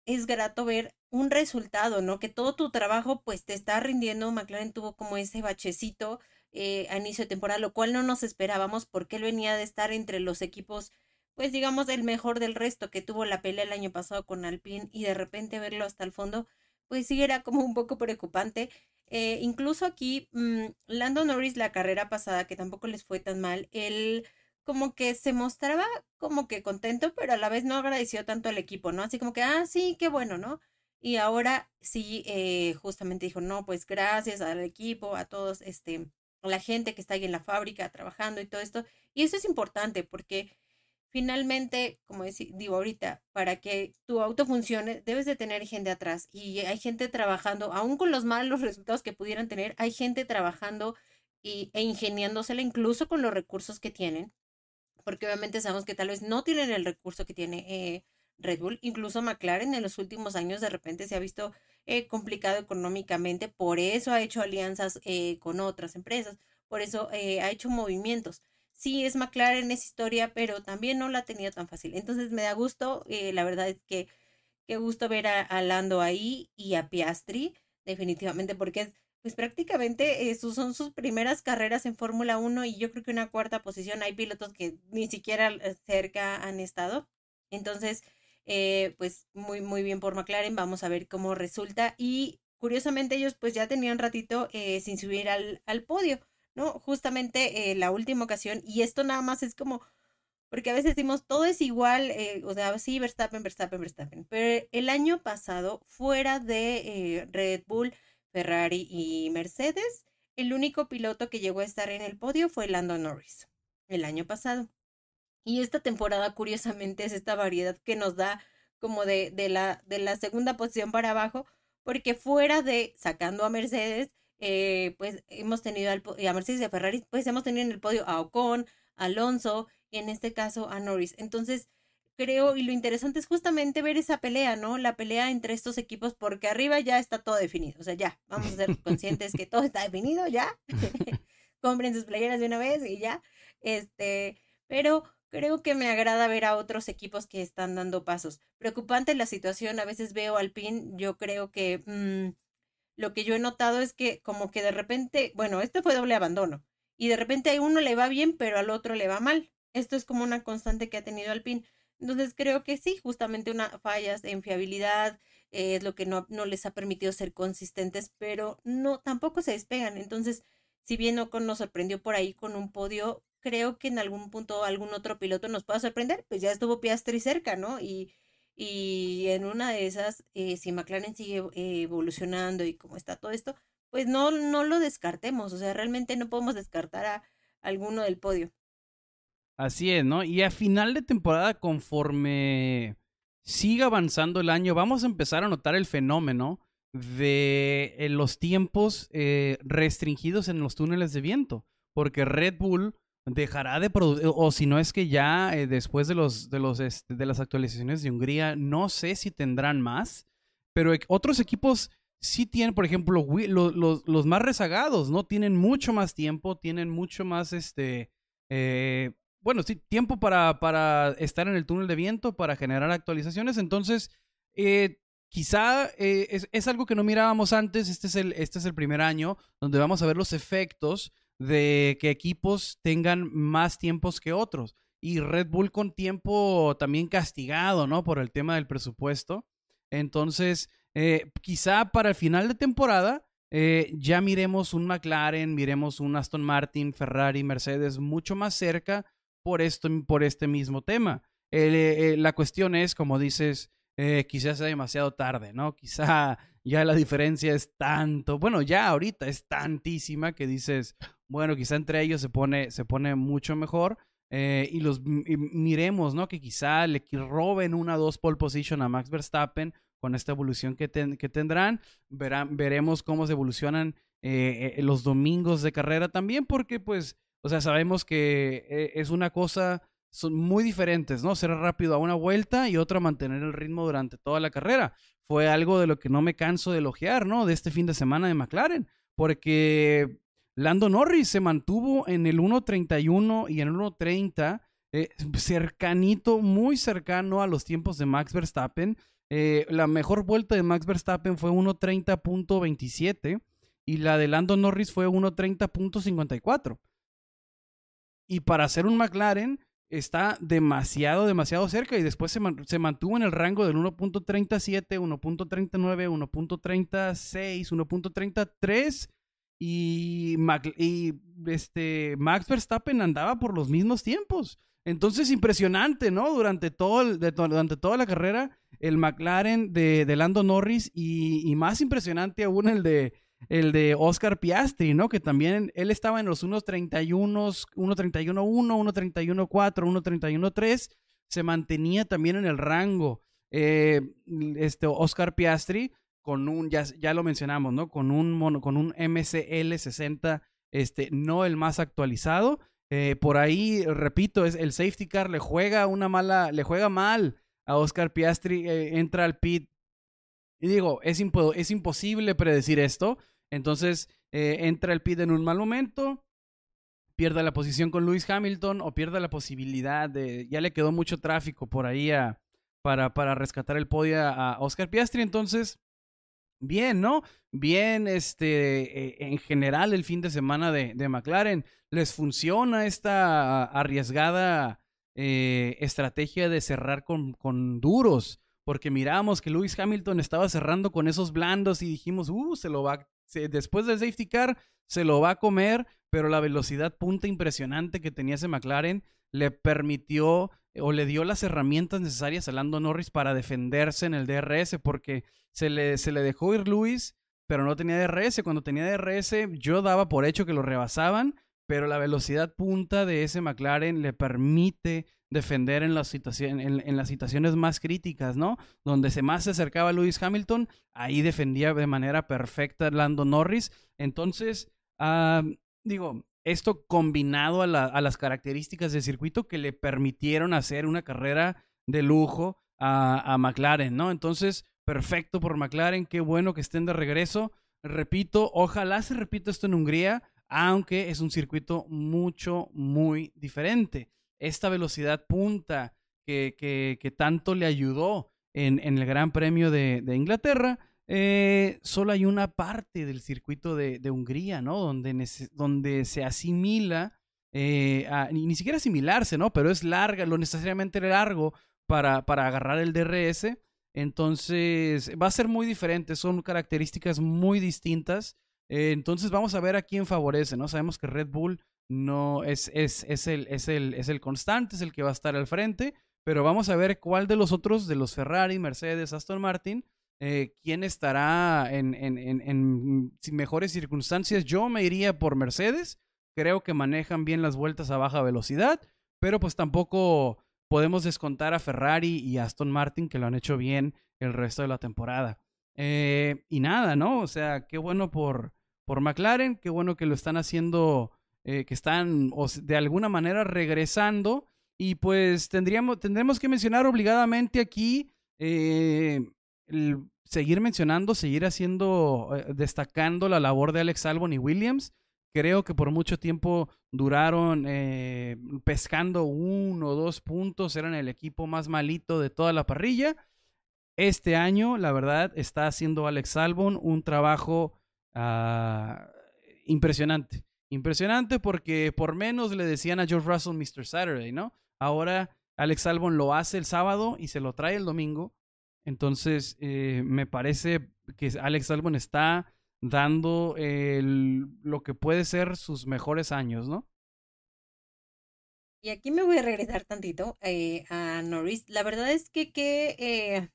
es grato ver un resultado, ¿no? Que todo tu trabajo pues te está rindiendo. McLaren tuvo como ese bachecito eh, a inicio de temporada, lo cual no nos esperábamos porque él venía de estar entre los equipos, pues digamos, el mejor del resto, que tuvo la pelea el año pasado con Alpine y de repente verlo hasta el fondo, pues sí era como un poco preocupante. Eh, incluso aquí, mm, Lando Norris la carrera pasada, que tampoco les fue tan mal, él como que se mostraba como que contento, pero a la vez no agradeció tanto al equipo, ¿no? Así como que, ah, sí, qué bueno, ¿no? Y ahora sí, eh, justamente dijo, no, pues gracias al equipo, a todos, este, a la gente que está ahí en la fábrica trabajando y todo esto. Y eso es importante porque finalmente, como digo ahorita, para que tu auto funcione, debes de tener gente atrás y hay gente trabajando, aún con los malos resultados que pudieran tener, hay gente trabajando y, e ingeniándosela incluso con los recursos que tienen, porque obviamente sabemos que tal vez no tienen el recurso que tiene eh, Red Bull, incluso McLaren en los últimos años de repente se ha visto eh, complicado económicamente, por eso ha hecho alianzas eh, con otras empresas, por eso ha hecho movimientos sí es McLaren esa historia, pero también no la tenía tan fácil. Entonces me da gusto, eh, la verdad es que qué gusto ver a, Lando ahí y a Piastri, definitivamente, porque es, pues prácticamente eh, son sus primeras carreras en Fórmula 1 y yo creo que una cuarta posición, hay pilotos que ni siquiera eh, cerca han estado. Entonces, pues muy, muy bien por McLaren, vamos a ver cómo resulta y curiosamente ellos pues ya tenían ratito sin subir al, al podio. ¿No? Justamente eh, la última ocasión, y esto nada más es como porque a veces decimos todo es igual, eh, o sea, sí, Verstappen, Verstappen, Verstappen, pero el año pasado, fuera de eh, Red Bull, Ferrari y Mercedes, el único piloto que llegó a estar en el podio fue Lando Norris el año pasado. Y esta temporada, curiosamente, es esta variedad que nos da como de, de, la, de la segunda posición para abajo, porque fuera de sacando a Mercedes, eh, pues hemos tenido al, a Mercedes y a Ferrari, pues hemos tenido en el podio a Ocon, a Alonso y en este caso a Norris. Entonces, creo, y lo interesante es justamente ver esa pelea, ¿no? La pelea entre estos equipos, porque arriba ya está todo definido. O sea, ya, vamos a ser conscientes que todo está definido, ya. Compren sus playeras de una vez y ya. Este, pero creo que me agrada ver a otros equipos que están dando pasos. Preocupante la situación, a veces veo al PIN, yo creo que mm, lo que yo he notado es que como que de repente, bueno, este fue doble abandono, y de repente a uno le va bien, pero al otro le va mal. Esto es como una constante que ha tenido al PIN. Entonces creo que sí, justamente una fallas de infiabilidad eh, es lo que no, no les ha permitido ser consistentes, pero no, tampoco se despegan. Entonces, si bien Ocon nos sorprendió por ahí con un podio, creo que en algún punto algún otro piloto nos pueda sorprender, pues ya estuvo Piastri cerca, ¿no? Y, y en una de esas, eh, si McLaren sigue evolucionando y como está todo esto, pues no, no lo descartemos, o sea, realmente no podemos descartar a alguno del podio. Así es, ¿no? Y a final de temporada, conforme siga avanzando el año, vamos a empezar a notar el fenómeno de eh, los tiempos eh, restringidos en los túneles de viento, porque Red Bull dejará de producir, o si no es que ya eh, después de, los, de, los, este, de las actualizaciones de Hungría, no sé si tendrán más, pero otros equipos sí tienen, por ejemplo, los, los, más rezagados, ¿no? Tienen mucho más tiempo, tienen mucho más, este, bueno, sí, tiempo para, para estar en el túnel de viento, para generar actualizaciones. Entonces, eh, quizá eh, es, es, algo que no mirábamos antes. Este es, el, este es el primer año donde vamos a ver los efectos de que equipos tengan más tiempos que otros. Y Red Bull con tiempo también castigado, ¿no? Por el tema del presupuesto. Entonces, eh, quizá para el final de temporada ya miremos un McLaren, miremos un Aston Martin, Ferrari, Mercedes mucho más cerca por, esto, por este mismo tema. Eh, la cuestión es, como dices, eh, quizás sea demasiado tarde, ¿no? Quizá ya la diferencia es tanto, bueno, ya ahorita es tantísima que dices, bueno, quizá entre ellos se pone, se pone mucho mejor. Eh, y los miremos, ¿no? Que quizá le roben una dos pole position a Max Verstappen con esta evolución que, que tendrán. Verán, veremos cómo se evolucionan los domingos de carrera también, porque pues o sea, sabemos que eh, es una cosa, son muy diferentes, ¿no? Ser rápido a una vuelta y otra mantener el ritmo durante toda la carrera. Fue algo de lo que no me canso de elogiar, ¿no? De este fin de semana de McLaren, porque Lando Norris se mantuvo en el 1.31 y en el 1.30, eh, cercanito, muy cercano a los tiempos de Max Verstappen. Eh, la mejor vuelta de Max Verstappen fue 1.30.27 y la de Lando Norris fue 1.30.54. Y para hacer un McLaren está demasiado, demasiado cerca y después se, se mantuvo en el rango del 1.37, 1.39, 1.36, 1.33 y, y este, Max Verstappen andaba por los mismos tiempos. Entonces, impresionante, ¿no? Durante, todo durante toda la carrera, el McLaren de, de Lando Norris y, más impresionante aún el de, el de Oscar Piastri, ¿no? Que también él estaba en los 1.31, 1.31.1, 1.31.4, 1.31.3, se mantenía también en el rango. Eh, este Oscar Piastri con un, ya, ya lo mencionamos, ¿no? Con un, con un MCL 60, este, no el más actualizado. Eh, por ahí, repito, es el safety car le juega una mala, le juega mal a Oscar Piastri, eh, entra al pit y digo, es, imposible predecir esto. Entonces, eh, entra el pit en un mal momento, pierde la posición con Lewis Hamilton o pierde la posibilidad de. Ya le quedó mucho tráfico por ahí para, para rescatar el podio a Oscar Piastri. Entonces, bien, ¿no? Bien, este, eh, en general, el fin de semana de, de McLaren. Les funciona esta arriesgada eh, estrategia de cerrar con, con duros porque miramos que Lewis Hamilton estaba cerrando con esos blandos y dijimos, uh, se lo va, después del safety car, se lo va a comer, pero la velocidad punta impresionante que tenía ese McLaren le permitió o le dio las herramientas necesarias a Lando Norris para defenderse en el DRS, porque se le, se le dejó ir Luis, pero no tenía DRS. Cuando tenía DRS, yo daba por hecho que lo rebasaban, pero la velocidad punta de ese McLaren le permite defender en las, en, las situaciones más críticas, ¿no? Donde se más se acercaba a Lewis Hamilton, ahí defendía de manera perfecta Lando Norris. Entonces, ah, digo, esto combinado a, las características del circuito que le permitieron hacer una carrera de lujo a, a McLaren, ¿no? Entonces, perfecto por McLaren, qué bueno que estén de regreso. Repito, ojalá se repita esto en Hungría, aunque es un circuito mucho, muy diferente esta velocidad punta que, que, tanto le ayudó en, en, el Gran Premio de, de Inglaterra, eh, solo hay una parte del circuito de, de Hungría, ¿no? Donde, donde se asimila, eh, ni, siquiera asimilarse, ¿no? Pero es larga, lo necesariamente largo para, para agarrar el DRS. Entonces, va a ser muy diferente, son características muy distintas. Eh, entonces, vamos a ver a quién favorece, ¿no? Sabemos que Red Bull no es, es, es, el, es, el, es el constante, es el que va a estar al frente, pero vamos a ver cuál de los otros, de los Ferrari, Mercedes, Aston Martin, eh, quién estará en, en, en, en, mejores circunstancias. Yo me iría por Mercedes, creo que manejan bien las vueltas a baja velocidad, pero pues tampoco podemos descontar a Ferrari y Aston Martin que lo han hecho bien el resto de la temporada. Eh, y nada, ¿no? O sea, qué bueno por, por McLaren, qué bueno que lo están haciendo eh, que están de alguna manera regresando. Y pues tendríamos, tendremos que mencionar obligadamente aquí, eh, seguir mencionando, seguir haciendo, eh, destacando la labor de Alex Albon y Williams. Creo que por mucho tiempo duraron pescando uno o dos puntos, eran el equipo más malito de toda la parrilla. Este año, la verdad, está haciendo Alex Albon un trabajo ah, impresionante. Impresionante porque por menos le decían a George Russell Mr. Saturday, ¿no? Ahora Alex Albon lo hace el sábado y se lo trae el domingo. Entonces, eh, me parece que Alex Albon está dando lo que puede ser sus mejores años, ¿no? Y aquí me voy a regresar tantito eh, a Norris. La verdad es que qué, eh,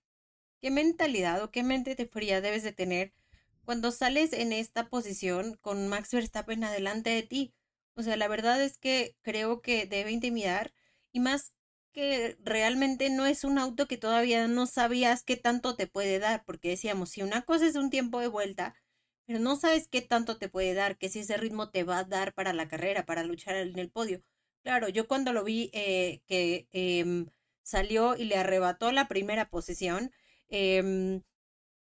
qué mentalidad o qué mente de fría debes de tener cuando sales en esta posición con Max Verstappen adelante de ti. O sea, la verdad es que creo que debe intimidar y más que realmente no es un auto que todavía no sabías qué tanto te puede dar, porque decíamos, si una cosa es un tiempo de vuelta, pero no sabes qué tanto te puede dar, que si ese ritmo te va a dar para la carrera, para luchar en el podio. Claro, yo cuando lo vi eh, que em, salió y le arrebató la primera posición, eh,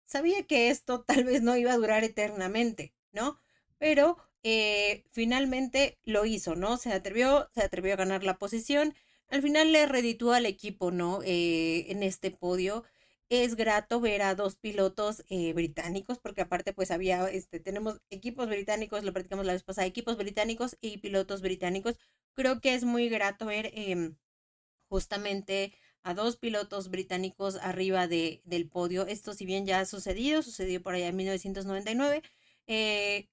sabía que esto tal vez no iba a durar eternamente, ¿no? Pero eh, finalmente lo hizo, ¿no? Se atrevió, se atrevió a ganar la posición. Al final le reditúa al equipo, ¿no? Eh, en este podio. Es grato ver a dos pilotos eh, británicos, porque aparte, pues había, este, tenemos equipos británicos, lo platicamos la vez pasada, equipos británicos y pilotos británicos. Creo que es muy grato ver em, justamente a dos pilotos británicos arriba de, del podio. Esto si bien ya ha sucedido, sucedió por allá en 1999. Eh,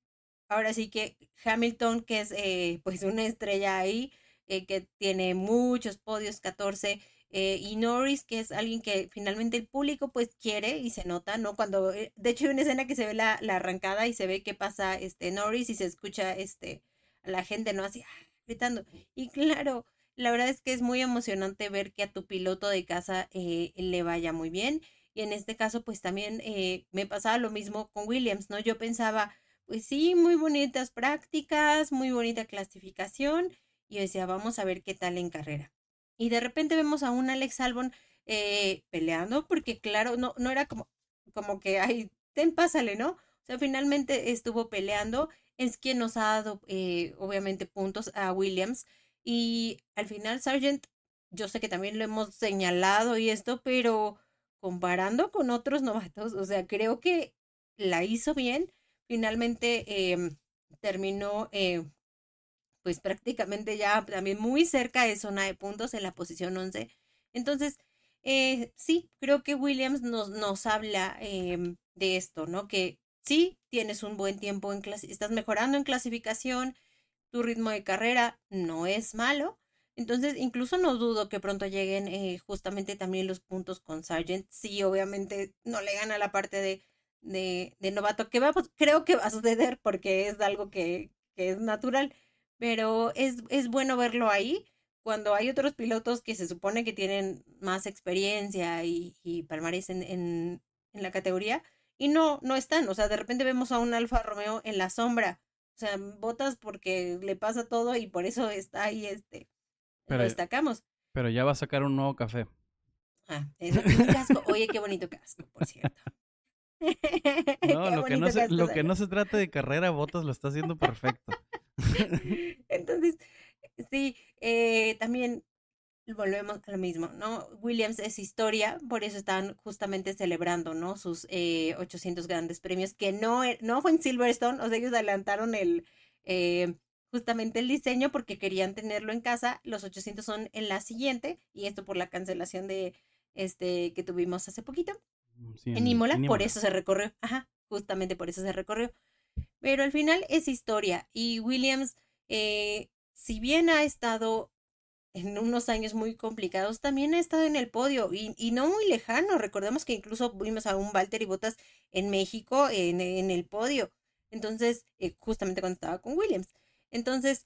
ahora sí que Hamilton, que es eh, pues una estrella ahí, eh, que tiene muchos podios, 14. y Norris, que es alguien que finalmente el público pues quiere y se nota, ¿no? Cuando, de hecho hay una escena que se ve la, la arrancada y se ve que pasa este Norris y se escucha este a la gente, ¿no? Así, ah, gritando. Y claro, la verdad es que es muy emocionante ver que a tu piloto de casa eh, le vaya muy bien. Y en este caso, pues también eh, me pasaba lo mismo con Williams, ¿no? Yo pensaba, pues sí, muy bonitas prácticas, muy bonita clasificación. Y decía, vamos a ver qué tal en carrera. Y de repente vemos a un Alex Albon eh, peleando, porque claro, no, no era como, como que, ay, ten, pásale, ¿no? O sea, finalmente estuvo peleando. Es quien nos ha dado, obviamente, puntos a Williams. Y al final, Sargent, yo sé que también lo hemos señalado y esto, pero comparando con otros novatos, o sea, creo que la hizo bien. Finalmente em, terminó, eh, pues prácticamente ya también muy cerca de zona de puntos en la posición 11. Entonces, eh, sí, creo que Williams nos, nos habla em, de esto, ¿no? Que sí, tienes un buen tiempo en clase, estás mejorando en clasificación, tu ritmo de carrera no es malo, Entonces, incluso no dudo que pronto lleguen eh, justamente también los puntos con Sargent. Sí, obviamente no le gana la parte de, de, novato, que va, pues, creo que va a suceder porque es algo que, que es natural, pero es, es bueno verlo ahí cuando hay otros pilotos que se supone que tienen más experiencia y, y palmarés en, en, en la categoría y no, no están. O sea, de repente vemos a un Alfa Romeo en la sombra. O sea, botas porque le pasa todo y por eso está ahí este pero, lo destacamos. Pero ya va a sacar un nuevo café. Ah, es un casco. Oye, qué bonito casco, por cierto. No, lo, que no, se, lo que no se trata de carrera, Botas lo está haciendo perfecto. Entonces, sí, eh, también volvemos a lo mismo, ¿no? Williams es historia, por eso están justamente celebrando, ¿no? Sus eh, 800 grandes premios, que no, e, no fue en Silverstone, o sea, ellos adelantaron el, eh, justamente el diseño porque querían tenerlo en casa. Los 800 son en la siguiente y esto por la cancelación de este que tuvimos hace poquito mm, en, Imola, por eso se recorrió. Ajá, justamente por eso se recorrió. Pero al final es historia y Williams, eh, si bien ha estado en unos años muy complicados, también ha estado en el podio y, y no muy lejano. Recordemos que incluso vimos a un Walter y Bottas en México en, en el podio. Entonces, eh, justamente cuando estaba con Williams. Entonces,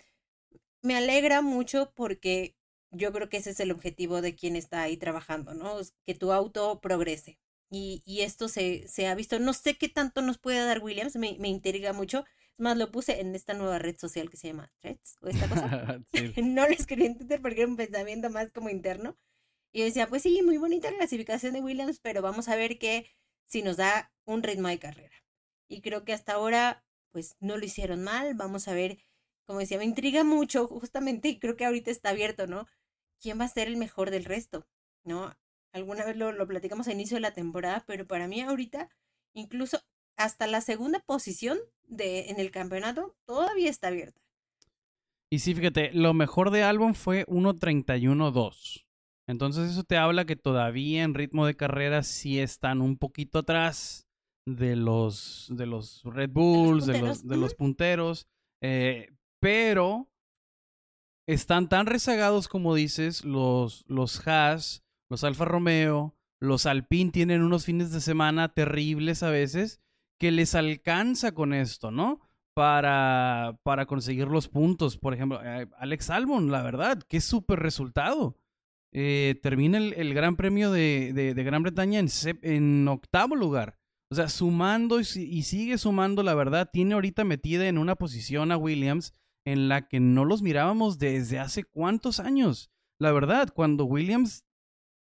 me alegra mucho porque yo creo que ese es el objetivo de quien está ahí trabajando, ¿no? Que tu auto progrese. Y, y esto se, se, ha visto, no sé qué tanto nos puede dar Williams, me, me intriga mucho. Más, lo puse en esta nueva red social que se llama Threads, o esta cosa. no lo escribí en Twitter porque era un pensamiento más como interno. Y yo decía, pues sí, muy bonita la clasificación de Williams, pero vamos a ver que si nos da un ritmo de carrera. Y creo que hasta ahora, pues no lo hicieron mal. Vamos a ver como decía, me intriga mucho justamente y creo que ahorita está abierto, ¿no? ¿Quién va a ser el mejor del resto? ¿No? Alguna vez lo, lo platicamos a inicio de la temporada, pero para mí ahorita, incluso hasta la segunda posición de, en el campeonato, todavía está abierta. Y sí, fíjate, lo mejor de álbum fue 1.31.2. Entonces eso te habla que todavía en ritmo de carrera sí están un poquito atrás de los, de los Red Bulls, de los, de los, punteros. Eh, pero están tan rezagados como dices, los, los Haas, los Alfa Romeo, los Alpine tienen unos fines de semana terribles a veces, que les alcanza con esto, ¿no? Para, para conseguir los puntos. Por ejemplo, eh, Alex Albon, la verdad, qué súper resultado. Eh, termina el, Gran Premio de, de, Gran Bretaña en, en, octavo lugar. O sea, sumando y, y, sigue sumando, la verdad, tiene ahorita metida en una posición a Williams en la que no los mirábamos desde hace cuántos años. La verdad, cuando Williams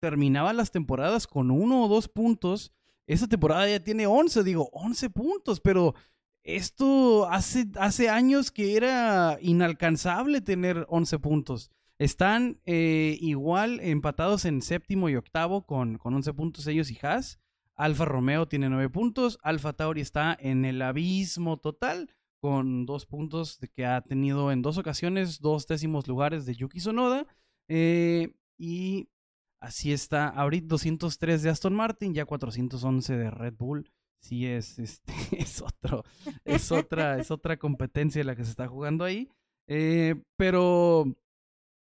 terminaba las temporadas con uno o dos puntos, esa temporada ya tiene 11, digo, 11 puntos, pero esto hace, hace años que era inalcanzable tener 11 puntos. Están eh, igual empatados en séptimo y octavo con, con 11 puntos ellos y Haas. Alfa Romeo tiene 9 puntos. Alfa Tauri está en el abismo total con dos puntos que ha tenido en dos ocasiones dos décimos lugares de Yuki Sonoda. Eh, y así está. Ahorita 203 de Aston Martin, ya 411 de Red Bull. Sí es, este, es otro, es otra, es otra competencia la que se está jugando ahí. Eh, pero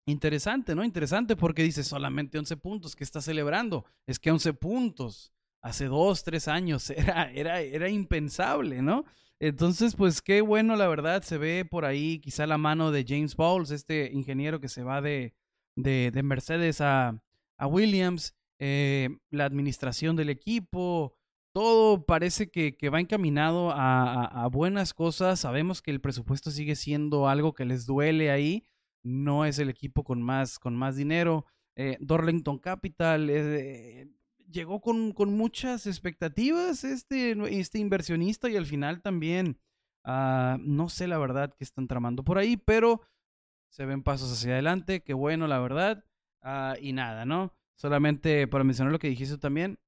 interesante, ¿no? Interesante porque dice solamente 11 puntos. ¿Qué está celebrando? Es que 11 puntos hace dos, tres años era, era, era impensable, ¿no? Entonces, pues qué bueno, la verdad, se ve por ahí quizá la mano de James Bowles, este ingeniero que se va de, de, de Mercedes a, a Williams, eh, la administración del equipo, todo parece que, que va encaminado a, a, buenas cosas. Sabemos que el presupuesto sigue siendo algo que les duele ahí. No es el equipo con más, con más dinero. Eh, Dorlington Capital, eh, llegó con, con, muchas expectativas este, este inversionista y al final también, uh, no sé la verdad que están tramando por ahí, pero se ven pasos hacia adelante, qué bueno la verdad. Uh, y nada, ¿no? Solamente para mencionar lo que dijiste también,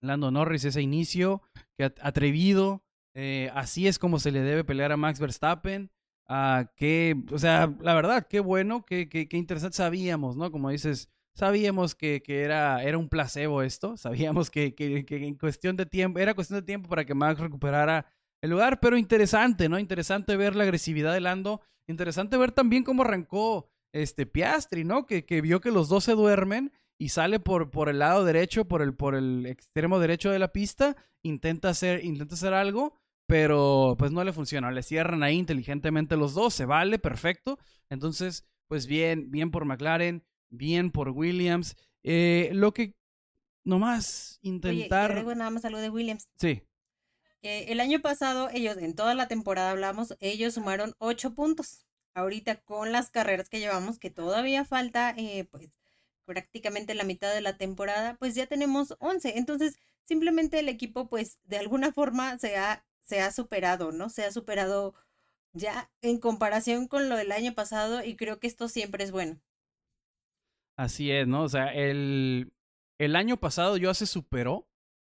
Lando Norris, ese inicio, que atrevido, eh, así es como se le debe pelear a Max Verstappen. Uh, que, o sea, la verdad, qué bueno, qué, qué, qué interesante sabíamos, ¿no? Como dices, Sabíamos que, que era, era un placebo esto, sabíamos que, que, que, en cuestión de tiempo, era cuestión de tiempo para que Max recuperara el lugar, pero interesante, ¿no? Interesante ver la agresividad de Lando, interesante ver también cómo arrancó este Piastri, ¿no? Que, que vio que los dos se duermen y sale por, por el lado derecho, por el, por el extremo derecho de la pista, intenta hacer, intenta hacer algo, pero pues no le funciona. Le cierran ahí inteligentemente los dos, se vale, perfecto. Entonces, pues bien, bien por McLaren, bien por Williams. Eh, lo que nomás intentar. Oye, nada más algo de Williams. Sí. el año pasado, ellos, en toda la temporada hablamos, ellos sumaron ocho puntos. Ahorita con las carreras que llevamos, que todavía falta, eh, pues prácticamente la mitad de la temporada, pues ya tenemos 11. Entonces, simplemente el equipo, pues de alguna forma se ha, se ha superado, ¿no? Se ha superado ya en comparación con lo del año pasado y creo que esto siempre es bueno. Así es, ¿no? O sea, el, el año pasado ya se superó.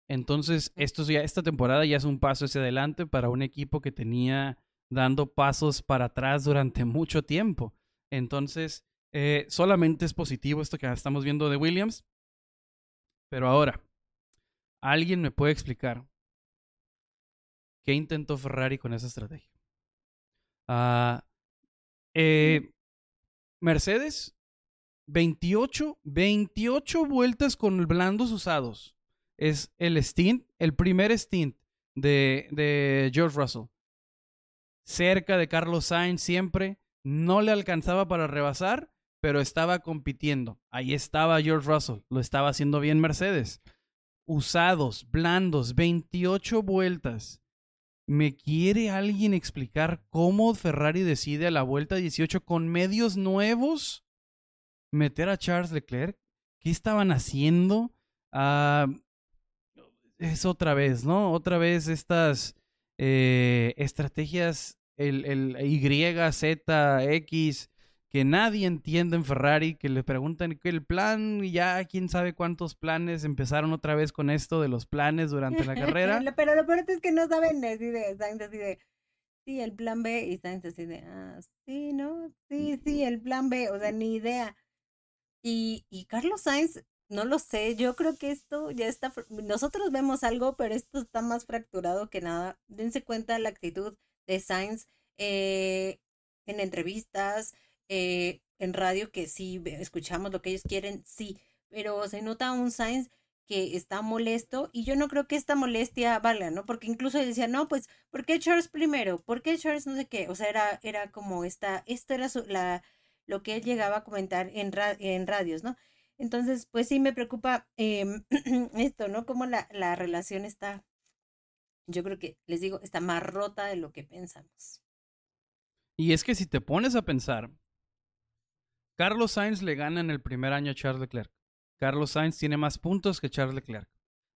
Entonces, esto ya, esta temporada ya es un paso hacia adelante para un equipo que tenía dando pasos para atrás durante mucho tiempo. Entonces, eh, solamente es positivo esto que estamos viendo de Williams. Pero ahora, ¿alguien me puede explicar qué intentó Ferrari con esa estrategia? Ah, eh, Mercedes, 28, 28 vueltas con blandos usados. Es el stint, el primer stint de, de George Russell. Cerca de Carlos Sainz siempre. No le alcanzaba para rebasar pero estaba compitiendo. Ahí estaba George Russell, lo estaba haciendo bien Mercedes. Usados, blandos, 28 vueltas. ¿Me quiere alguien explicar cómo Ferrari decide a la vuelta 18 con medios nuevos meter a Charles Leclerc? ¿Qué estaban haciendo? Ah, es otra vez, ¿no? Otra vez estas eh, estrategias, el, el Y, Z, X, que nadie entiende en Ferrari, que le preguntan el plan, ya quién sabe cuántos planes empezaron otra vez con esto de los planes durante la carrera. Pero lo peor es que no saben así de, así de, sí, el plan B, y Sainz así de, ah, sí, ¿no? Sí, sí, el plan B, o sea, ni idea. Y, y Carlos Sainz, no lo sé, yo creo que esto ya está, nosotros vemos algo, pero esto está más fracturado que nada. Dense cuenta la actitud de Sainz eh, en entrevistas, eh, en radio que sí escuchamos lo que ellos quieren, sí, pero se nota un Sainz que está molesto y yo no creo que esta molestia valga, ¿no? Porque incluso decía, no, pues, ¿por qué Charles primero? ¿Por qué Charles no sé qué? O sea, era, era como esta, esto era su, la, lo que él llegaba a comentar en, en radios, ¿no? Entonces, pues sí me preocupa em, esto, ¿no? Como la, la relación está, yo creo que, les digo, está más rota de lo que pensamos. Y es que si te pones a pensar, Carlos Sainz le gana en el primer año a Charles Leclerc. Carlos Sainz tiene más puntos que Charles Leclerc.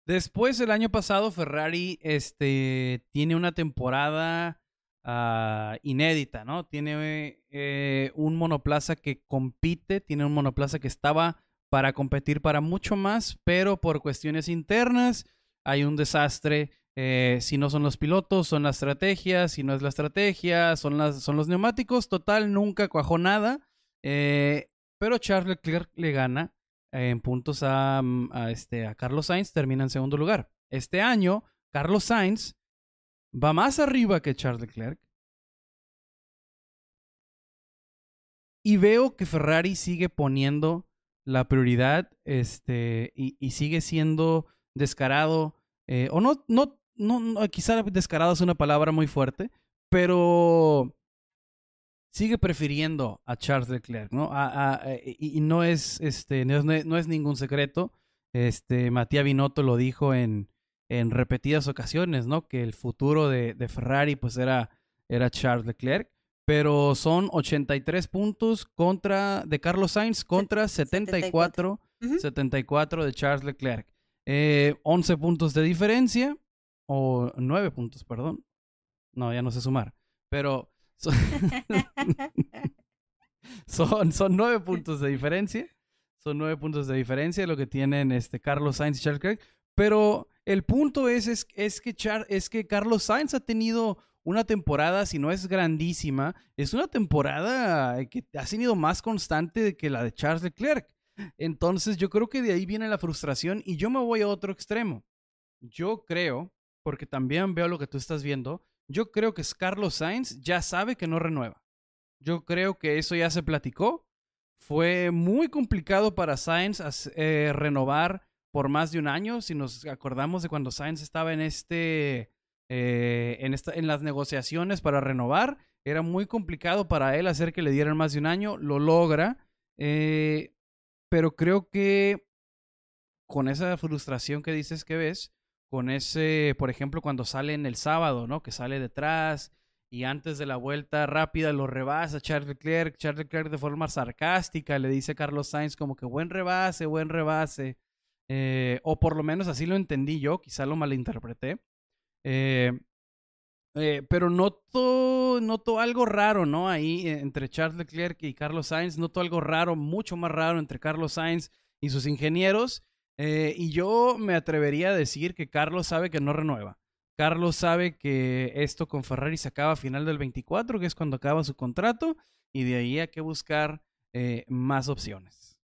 Después, el año pasado, Ferrari este, tiene una temporada ah, inédita, ¿no? Tiene eh, un monoplaza que compite, tiene un monoplaza que estaba para competir para mucho más, pero por cuestiones internas hay un desastre. Eh, si no son los pilotos, son las estrategias. Si no es la estrategia, son, las, son los neumáticos. Total, nunca cuajó nada. Eh, pero Charles Leclerc le gana en puntos mm, a, este, a Carlos Sainz, termina en segundo lugar. Este año, Carlos Sainz va más arriba que Charles Leclerc. Y veo que Ferrari sigue poniendo la prioridad este, y, sigue siendo descarado. Eh, o no, no, quizá descarado es una palabra muy fuerte, pero sigue prefiriendo a Charles Leclerc, ¿no? Eh, y, no es, este, no es, ningún secreto. Este, Matías Binotto lo dijo en, en repetidas ocasiones, ¿no? Que el futuro de, de, Ferrari, pues, era, era Charles Leclerc. Pero son 83 puntos contra, de Carlos Sainz contra 74, 74 de Charles Leclerc. Eh, 11 puntos de diferencia, o 9 puntos, perdón. No, ya no sé sumar. Pero Son, son, nueve puntos de diferencia. Son nueve puntos de diferencia lo que tienen este Carlos Sainz y Charles Leclerc. Pero el punto es, es, es, que Char, es que Carlos Sainz ha tenido una temporada, si no es grandísima, es una temporada que ha sido más constante que la de Charles Leclerc. Entonces yo creo que de ahí viene la frustración y yo me voy a otro extremo. Yo creo, porque también veo lo que tú estás viendo, yo creo que Carlos Sainz ya sabe que no renueva. Yo creo que eso ya se platicó. fue muy complicado para Sainz eh, renovar por más de un año. Si nos acordamos de cuando Sainz estaba en este, eh, en, esta, en las negociaciones para renovar, era muy complicado para él hacer que le dieran más de un año. Lo logra, eh, pero creo que con esa frustración que dices que ves, con ese, por ejemplo, cuando sale en el sábado, ¿no? Que sale detrás y antes de la vuelta rápida lo rebasa Charles Leclerc. Charles Leclerc de forma sarcástica le dice a Carlos Sainz como que buen rebase, buen rebase. Eh, o por lo menos así lo entendí yo, quizá lo malinterpreté. Eh, eh, pero noto, noto algo raro, ¿no? Ahí entre Charles Leclerc y Carlos Sainz, noto algo raro, mucho más raro entre Carlos Sainz y sus ingenieros. Y yo me atrevería a decir que Carlos sabe que no renueva. Carlos sabe que esto con Ferrari se acaba a final del 24, que es cuando acaba su contrato, y de ahí hay que buscar más opciones.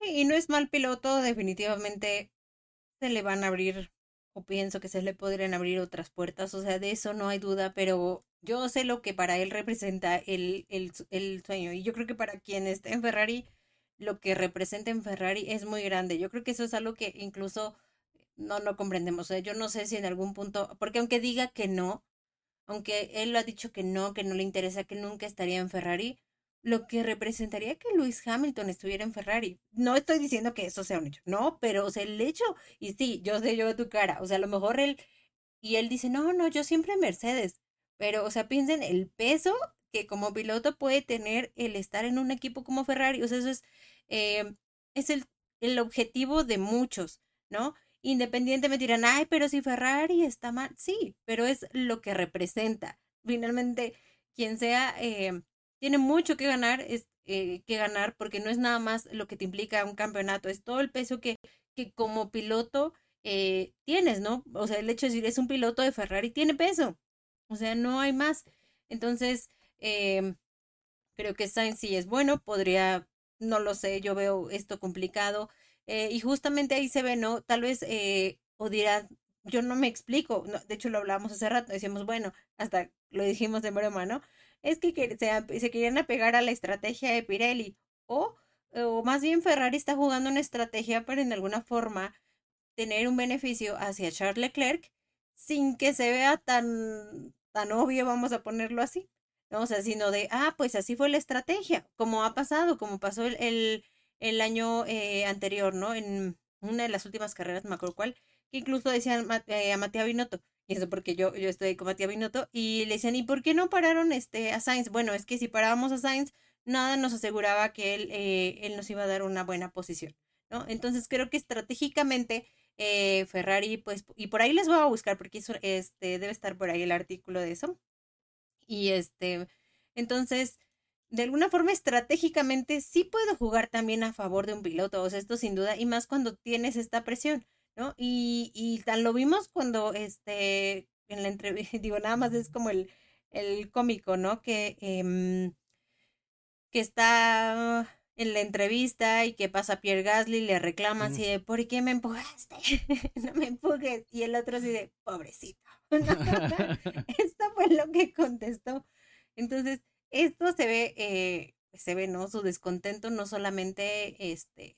Y no es mal piloto, definitivamente se le van a abrir, o pienso que se le podrían abrir otras puertas, o sea, de eso no hay duda, pero yo sé lo que para él representa el, el, el sueño. Y yo creo que para quien esté en Ferrari, lo que representa en Ferrari es muy grande. Yo creo que eso es algo que incluso no, no comprendemos. O sea, yo no sé si en algún punto, porque aunque diga que no, aunque él lo ha dicho que no, que no le interesa, que nunca estaría en Ferrari, lo que representaría que Lewis Hamilton estuviera en Ferrari. No estoy diciendo que eso sea un hecho, no, pero o el hecho, y sí, yo sé yo tu cara, o sea, a lo mejor él, y él dice, no, no, yo siempre Mercedes, pero, o sea, piensen el peso que como piloto puede tener el estar en un equipo como Ferrari, o sea, eso es, eh, es el, el objetivo de muchos, ¿no? Independientemente dirán, ay, pero si Ferrari está mal, sí, pero es lo que representa. Finalmente, quien sea... Eh, tiene mucho que ganar, es, eh, que ganar porque no es nada más lo que te implica un campeonato, es todo el peso que, que como piloto eh, tienes, ¿no? O sea, el hecho de decir es un piloto de Ferrari tiene peso, o sea, no hay más. Entonces, eh, creo que Sainz sí es bueno, podría, no lo sé, yo veo esto complicado. Eh, y justamente ahí se ve, ¿no? Tal vez, o dirás, yo no me explico, de hecho lo hablábamos hace rato, decíamos, bueno, hasta lo dijimos de broma, ¿no? es que se, se querían apegar a la estrategia de Pirelli. O, o más bien Ferrari está jugando una estrategia para en alguna forma tener un beneficio hacia Charles Leclerc sin que se vea tan, tan obvio, vamos a ponerlo así. ¿No? O sea, sino de, ah, pues así fue la estrategia, como ha pasado, como pasó el, el, el año eh, anterior, ¿no? En una de las últimas carreras, me acuerdo cuál, que incluso decían eh, a Matías Binotto, y eso porque yo, yo estoy con Matías Binotto, y le decían, ¿y por qué no pararon este, a Sainz? Bueno, es que si parábamos a Sainz, nada nos aseguraba que él, eh, él nos iba a dar una buena posición, ¿no? Entonces creo que estratégicamente eh, Ferrari, pues, y por ahí les voy a buscar, porque eso, este, debe estar por ahí el artículo de eso. Y este, entonces, de alguna forma estratégicamente sí puedo jugar también a favor de un piloto, o sea, esto sin duda, y más cuando tienes esta presión. ¿no? Y, y tal lo vimos cuando, este, en la entrevista, digo, nada más es como el, el cómico, ¿no? Que, eh, que está en la entrevista y que pasa Pierre Gasly, le reclama así de, ¿por qué me empujaste? no me empujes. Y el otro así de, pobrecito. esto fue lo que contestó. Entonces, esto se ve, eh, se ve, ¿no? Su descontento no solamente, este,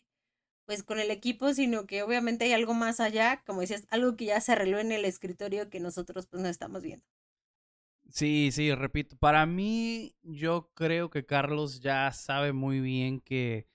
pues con el equipo, sino que obviamente hay algo más allá, como dices, algo que ya se arregló en el escritorio que nosotros pues no estamos viendo. Sí, sí, repito, para mí yo creo que Carlos ya sabe muy bien que,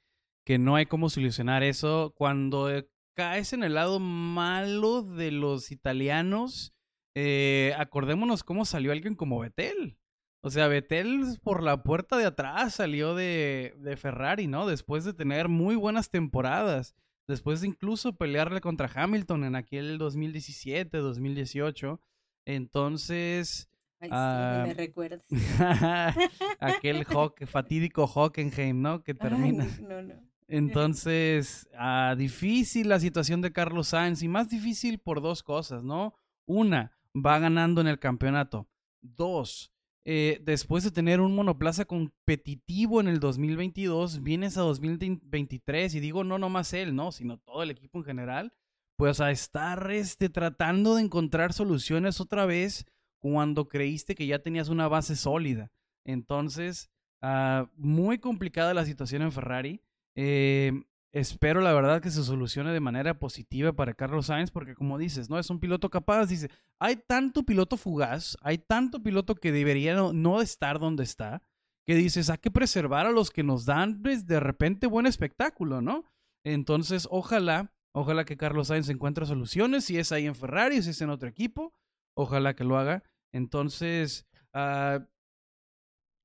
que no hay cómo solucionar eso. Cuando eh, caes en el lado malo de los italianos, eh, acordémonos cómo salió alguien como Betel. O sea, Vettel por la puerta de atrás salió de, de, Ferrari, ¿no? Después de tener muy buenas temporadas. Después de incluso pelearle contra Hamilton en aquel 2017, 2018. Entonces. Ay, sí, uh, me recuerdas. aquel Hawk, fatídico Hockenheim, ¿no? Que termina. Ay, no, no. Entonces, uh, difícil la situación de Carlos Sainz y más difícil por dos cosas, ¿no? Una, va ganando en el campeonato. Dos, eh, después de tener un monoplaza competitivo en el 2022, vienes a 2023 y digo no nomás él, no, sino todo el equipo en general, pues a estar este, tratando de encontrar soluciones otra vez cuando creíste que ya tenías una base sólida. Entonces, Ah, muy complicada la situación en Ferrari. Eh, espero la verdad que se solucione de manera positiva para Carlos Sainz, porque como dices, ¿no? Es un piloto capaz, dice, hay tanto piloto fugaz, hay tanto piloto que debería no, estar donde está, que dices, hay que preservar a los que nos dan pues, de repente buen espectáculo, ¿no? Entonces, ojalá, ojalá que Carlos Sainz encuentre soluciones, si es ahí en Ferrari, si es en otro equipo, ojalá que lo haga. Entonces, uh,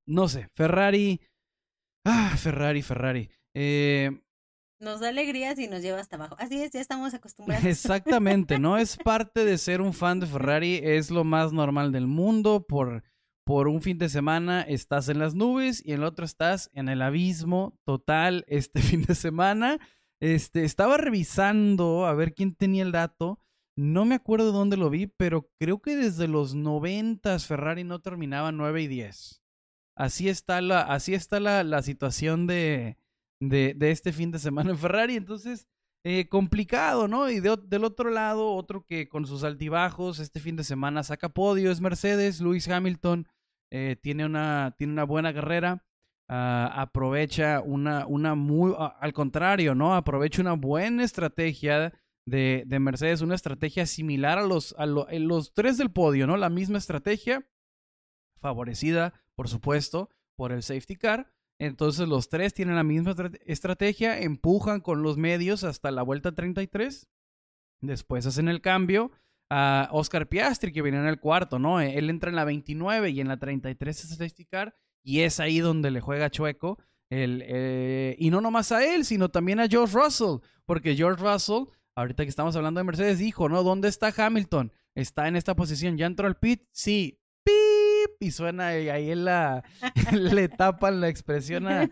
no sé, Ferrari, ah, Ferrari, Ferrari. Eh, nos da alegría si nos lleva hasta abajo. Así es, ya estamos acostumbrados. Exactamente, no es parte de ser un fan de Ferrari, es lo más normal del mundo. Por, por un fin de semana estás en las nubes y en el otro estás en el abismo total este fin de semana. Este, estaba revisando a ver quién tenía el dato. No me acuerdo dónde lo vi, pero creo que desde los noventas Ferrari no terminaba 9 y 10. Así está la, así está la, la situación de, de, de este fin de semana en Ferrari. Entonces, eh, complicado, ¿no? Y del otro lado, otro que con sus altibajos este fin de semana saca podio es Mercedes. Lewis Hamilton eh, tiene, una, tiene una buena carrera. Uh, aprovecha una, una muy, al contrario, ¿no? Aprovecha una buena estrategia de, de Mercedes, una estrategia similar a los, a los tres del podio, ¿no? La misma estrategia, favorecida, por supuesto, por el safety car. Entonces los tres tienen la misma estrategia, empujan con los medios hasta la vuelta 33. Después hacen el cambio a Oscar Piastri, que viene en el cuarto, ¿no? E-, él entra en la 29 y en la 33 es safety car. Y es ahí donde le juega chueco. El, eh, y no nomás a él, sino también a George Russell. Porque George Russell, ahorita que estamos hablando de Mercedes, dijo, ¿no? ¿Dónde está Hamilton? ¿Está en esta posición? ¿Ya entró al pit? Sí y suena y ahí la, le tapan la expresión a,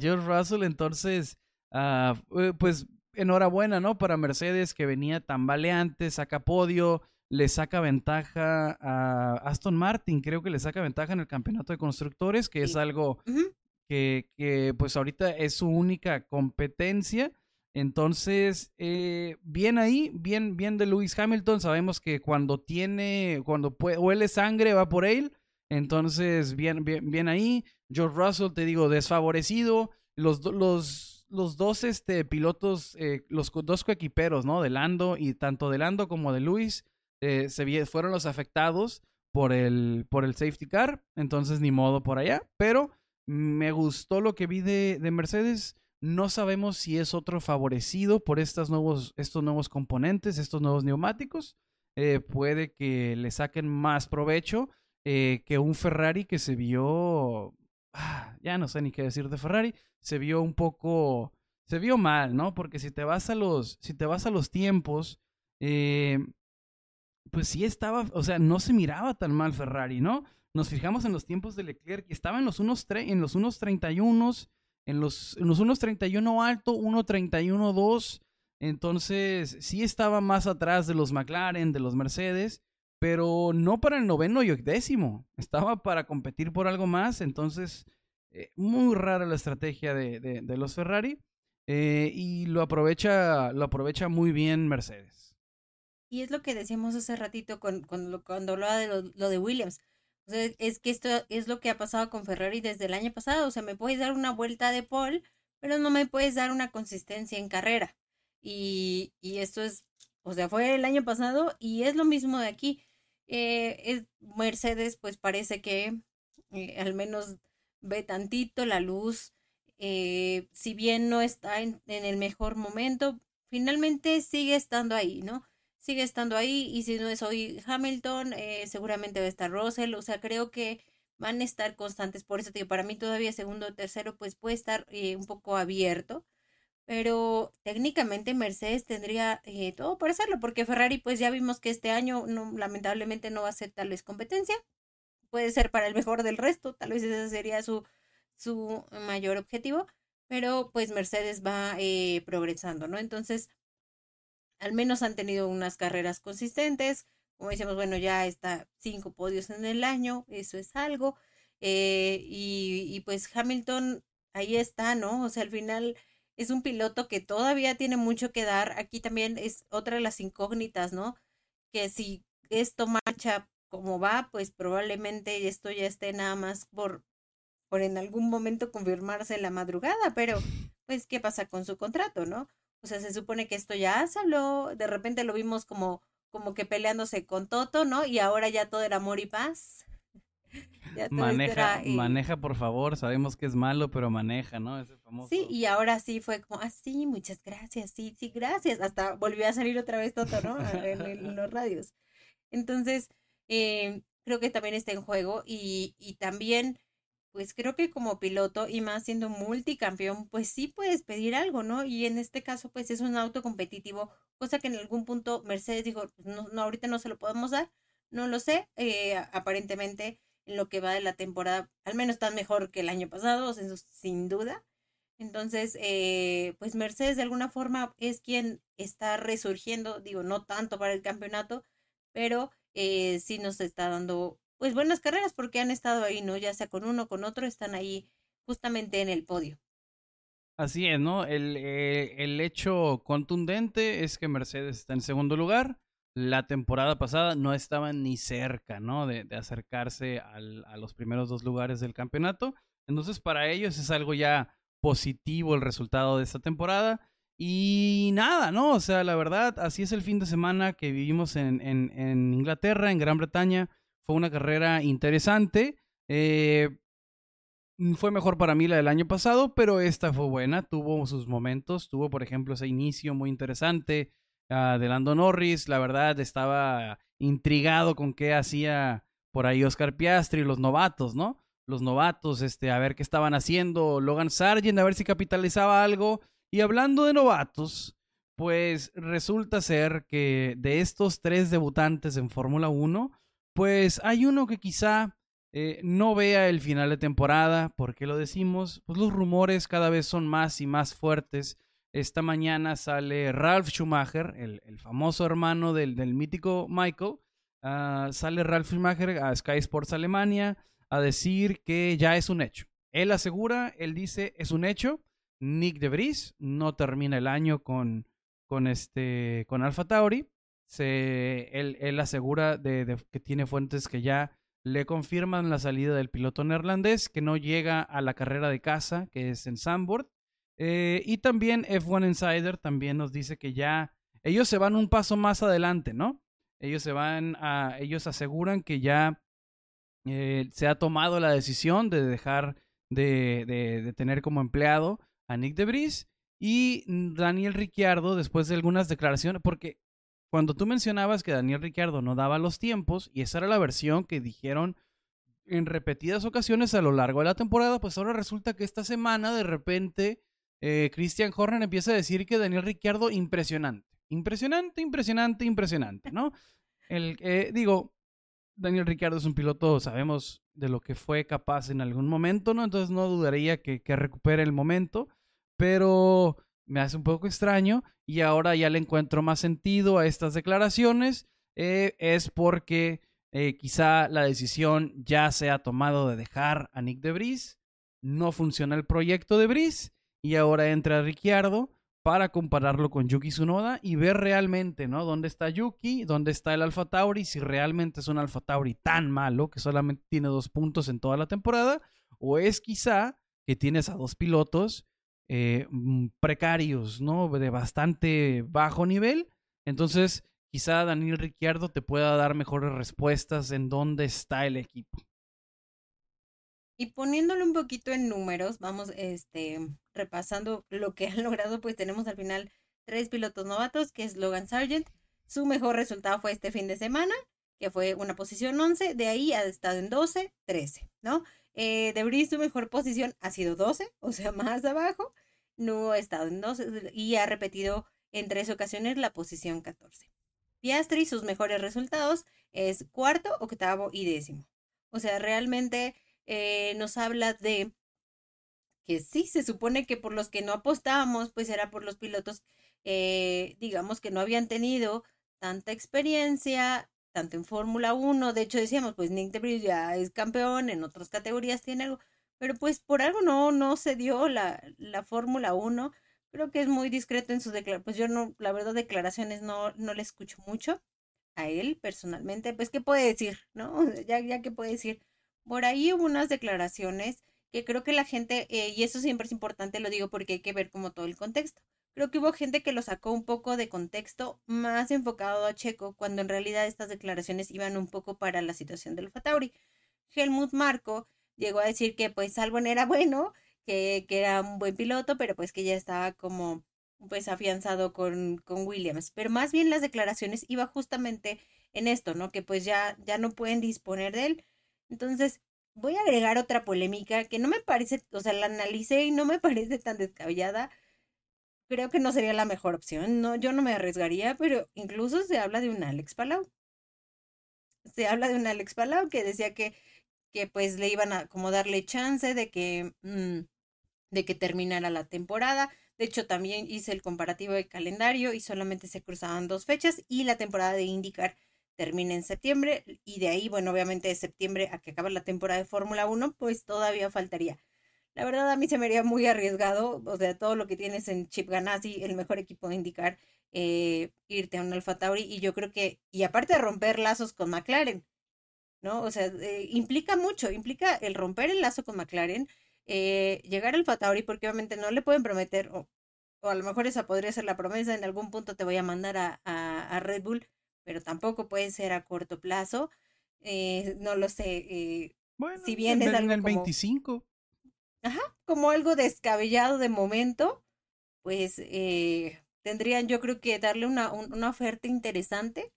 George Russell. Entonces, uh, pues enhorabuena, ¿no? Para Mercedes que venía tambaleante, saca podio, le saca ventaja a Aston Martin, creo que le saca ventaja en el campeonato de constructores, que es algo que, que pues ahorita es su única competencia. Entonces, eh, bien ahí, bien, bien de Lewis Hamilton. Sabemos que cuando tiene, cuando huele sangre, va por él. Entonces, bien, bien, bien ahí. George Russell, te digo, desfavorecido. Los, los, los dos este, pilotos, eh, los dos coequiperos, ¿no? De Lando y tanto de Lando como de Luis, eh, se, fueron los afectados por el, por el safety car. Entonces, ni modo por allá. Pero me gustó lo que vi de, de Mercedes. No sabemos si es otro favorecido por estos nuevos, estos nuevos componentes, estos nuevos neumáticos. Eh, puede que le saquen más provecho eh, que un Ferrari que se vio, ah, ya no sé ni qué decir de Ferrari, se vio un poco, se vio mal, ¿no? Porque si te vas a los, si te vas a los tiempos, eh, pues sí estaba, o sea, no se miraba tan mal Ferrari, ¿no? Nos fijamos en los tiempos de Leclerc, que estaba en los unos, en los unos 31, en los, en los unos 31 alto, 1.31 2, entonces sí estaba más atrás de los McLaren, de los Mercedes, pero no para el noveno y décimo. Estaba para competir por algo más. Entonces, eh, muy rara la estrategia de, de, los Ferrari. Eh, y lo aprovecha, lo aprovecha muy bien Mercedes. Y es lo que decíamos hace ratito con, cuando, cuando hablaba de lo, de Williams. O sea, es que esto es lo que ha pasado con Ferrari desde el año pasado. O sea, me puedes dar una vuelta de pole, pero no me puedes dar una consistencia en carrera. Y, y esto es, o sea, fue el año pasado y es lo mismo de aquí. Eh, es, Mercedes pues parece que eh, al menos ve tantito la luz, eh, si bien no está en, el mejor momento, finalmente sigue estando ahí, ¿no? Sigue estando ahí y si no es hoy Hamilton, seguramente va a estar Russell, o sea, creo que van a estar constantes, por eso digo, para mí todavía segundo o tercero pues puede estar un poco abierto, pero técnicamente Mercedes tendría eh, todo para hacerlo, porque Ferrari pues ya vimos que este año no, lamentablemente no va a ser tal vez competencia, puede ser para el mejor del resto, tal vez ese sería su, su mayor objetivo, pero pues Mercedes va eh, progresando, ¿no? Entonces, al menos han tenido unas carreras consistentes, como decíamos, bueno, ya está cinco podios en el año, eso es algo, eh, y, y pues Hamilton ahí está, ¿no? O sea, al final es un piloto que todavía tiene mucho que dar. Aquí también es otra de las incógnitas, ¿no? Que si esto marcha como va, pues probablemente esto ya esté nada más por, por en algún momento confirmarse la madrugada, pero pues, ¿qué pasa con su contrato, no? O sea, se supone que esto ya se habló, de repente lo vimos como, como que peleándose con Toto, ¿no? Y ahora ya todo era amor y paz. Maneja, maneja, por favor, sabemos que es malo, pero maneja, ¿no? Ese famoso. Sí, y ahora sí fue como, ah, sí, muchas gracias, sí, sí, gracias. Hasta volvió a salir otra vez Toto, ¿no? en, los radios. Entonces, eh, creo que también está en juego y, y también pues creo que como piloto y más siendo multicampeón, pues sí puedes pedir algo, ¿no? Y en este caso, pues es un auto competitivo, cosa que en algún punto Mercedes dijo, no, no ahorita no se lo podemos dar, no lo sé, eh, aparentemente en lo que va de la temporada, al menos está mejor que el año pasado, sin duda. Entonces, eh, pues Mercedes de alguna forma es quien está resurgiendo, digo, no tanto para el campeonato, pero eh, sí nos está dando pues buenas carreras porque han estado ahí, ¿no? Ya sea con uno con otro, están ahí justamente en el podio. Así es, ¿no? El, eh, el hecho contundente es que Mercedes está en segundo lugar. La temporada pasada no estaban ni cerca, ¿no? De, acercarse a los primeros dos lugares del campeonato. Entonces, para ellos es algo ya positivo el resultado de esta temporada. Y nada, ¿no? O sea, la verdad, así es el fin de semana que vivimos en Inglaterra, en Gran Bretaña. Fue una carrera interesante. Eh, mm, fue mejor para mí la del año pasado, pero esta fue buena. Tuvo sus momentos. Tuvo, por ejemplo, ese inicio muy interesante uh, de Lando Norris. La verdad, estaba intrigado con qué hacía por ahí Oscar Piastri, los novatos, ¿no? Los novatos, este, a ver qué estaban haciendo. Logan Sargent, a ver si capitalizaba algo. Y hablando de novatos, pues resulta ser que de estos tres debutantes en Fórmula 1, pues hay uno que quizá eh, no vea el final de temporada. ¿Por qué lo decimos? Pues los rumores cada vez son más y más fuertes. Esta mañana sale Ralph Schumacher, el, famoso hermano del, del mítico Michael. Ah, sale Ralph Schumacher a Sky Sports Alemania a decir que ya es un hecho. Él asegura, él dice, es un hecho. Nick de Vries no termina el año con, con, este, con Alfa Tauri se, él, él asegura de, que tiene fuentes que ya le confirman la salida del piloto neerlandés, que no llega a la carrera de casa, que es en Sandboard. Eh, y también F1 Insider también nos dice que ya ellos se van un paso más adelante, ¿no? Ellos se van ellos aseguran que ya eh, se ha tomado la decisión de dejar de, de, tener como empleado a Nick de Vries y Daniel Ricciardo después de algunas declaraciones, porque cuando tú mencionabas que Daniel Ricciardo no daba los tiempos, y esa era la versión que dijeron en repetidas ocasiones a lo largo de la temporada, pues ahora resulta que esta semana de repente eh, Christian Horner empieza a decir que Daniel Ricciardo impresionante. Impresionante, impresionante, impresionante, ¿no? El, eh, digo, Daniel Ricciardo es un piloto, sabemos de lo que fue capaz en algún momento, ¿no? Entonces no dudaría que, que recupere el momento, pero me hace un poco extraño y ahora ya le encuentro más sentido a estas declaraciones, eh, es porque quizá la decisión ya se ha tomado de dejar a Nick de Bris, no funciona el proyecto de Bris y ahora entra Ricciardo para compararlo con Yuki Tsunoda y ver realmente, ¿no? ¿Dónde está Yuki? ¿Dónde está el Alfa Tauri? Si realmente es un Alfa Tauri tan malo que solamente tiene dos puntos en toda la temporada, o es quizá que tienes a dos pilotos eh, mm, precarios, ¿no? De bastante bajo nivel. Entonces, quizá Daniel Ricciardo te pueda dar mejores respuestas en dónde está el equipo. Y poniéndolo un poquito en números, vamos este, repasando lo que han logrado, pues tenemos al final tres pilotos novatos, que es Logan Sargent. Su mejor resultado fue este fin de semana, que fue una posición 11, de ahí ha estado en 12, 13, ¿no? Eh, de su mejor posición ha sido 12, o sea, más abajo. No ha estado en 12 y ha repetido en tres ocasiones la posición 14. Piastri, sus mejores resultados es cuarto, octavo y décimo. O sea, realmente eh, nos habla de que sí, se supone que por los que no apostábamos, pues era por los pilotos, eh, digamos, que no habían tenido tanta experiencia, tanto en Fórmula 1, de hecho decíamos, pues Nick de ya es campeón, en otras categorías tiene algo, pero pues por algo no, no se dio la, la Fórmula 1, creo que es muy discreto en sus declaraciones, pues yo no, la verdad declaraciones no, no le escucho mucho a él personalmente, pues qué puede decir, ¿no? Ya, ya qué puede decir. Por ahí hubo unas declaraciones que creo que la gente, eh, y eso siempre es importante, lo digo porque hay que ver como todo el contexto. Creo que hubo gente que lo sacó un poco de contexto más enfocado a Checo, cuando en realidad estas declaraciones iban un poco para la situación del Fatauri. Helmut Marco llegó a decir que pues Albon era bueno, que, que era un buen piloto, pero pues que ya estaba como pues afianzado con, con Williams. Pero más bien las declaraciones iba justamente en esto, ¿no? Que pues ya, ya no pueden disponer de él. Entonces, voy a agregar otra polémica que no me parece, o sea, la analicé y no me parece tan descabellada. Creo que no sería la mejor opción. No, yo no me arriesgaría, pero incluso se habla de un Alex Palau. Se habla de un Alex Palau que decía que, que pues le iban a como darle chance de que, mm, de que terminara la temporada. De hecho, también hice el comparativo de calendario y solamente se cruzaban dos fechas y la temporada de indicar termina en septiembre y de ahí, bueno, obviamente de septiembre a que acabe la temporada de Fórmula 1, pues todavía faltaría. La verdad a mí se me haría muy arriesgado, o sea, todo lo que tienes en Chip Ganassi, el mejor equipo de indicar, eh, irte a un Alfa Tauri y yo creo que, y aparte de romper lazos con McLaren, ¿no? O sea, eh, implica mucho, implica el romper el lazo con McLaren, eh, llegar al Tauri porque obviamente no le pueden prometer, o, a lo mejor esa podría ser la promesa, en algún punto te voy a mandar a, a Red Bull, pero tampoco puede ser a corto plazo. Eh, no lo sé. Eh, bueno, si bien es algo el 25. ajá, como algo descabellado de momento, pues eh, tendrían yo creo que darle una, una oferta interesante,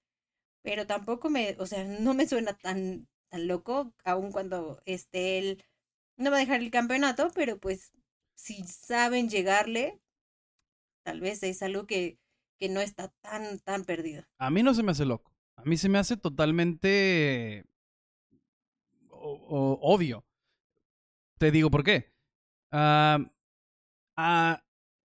pero tampoco me, o sea, no me suena tan, tan loco, aun cuando esté él, no va a dejar el campeonato, pero pues si saben llegarle, tal vez es algo que que no está tan, tan perdido. A mí no se me hace loco. A mí se me hace totalmente obvio. Te digo por qué. Uh,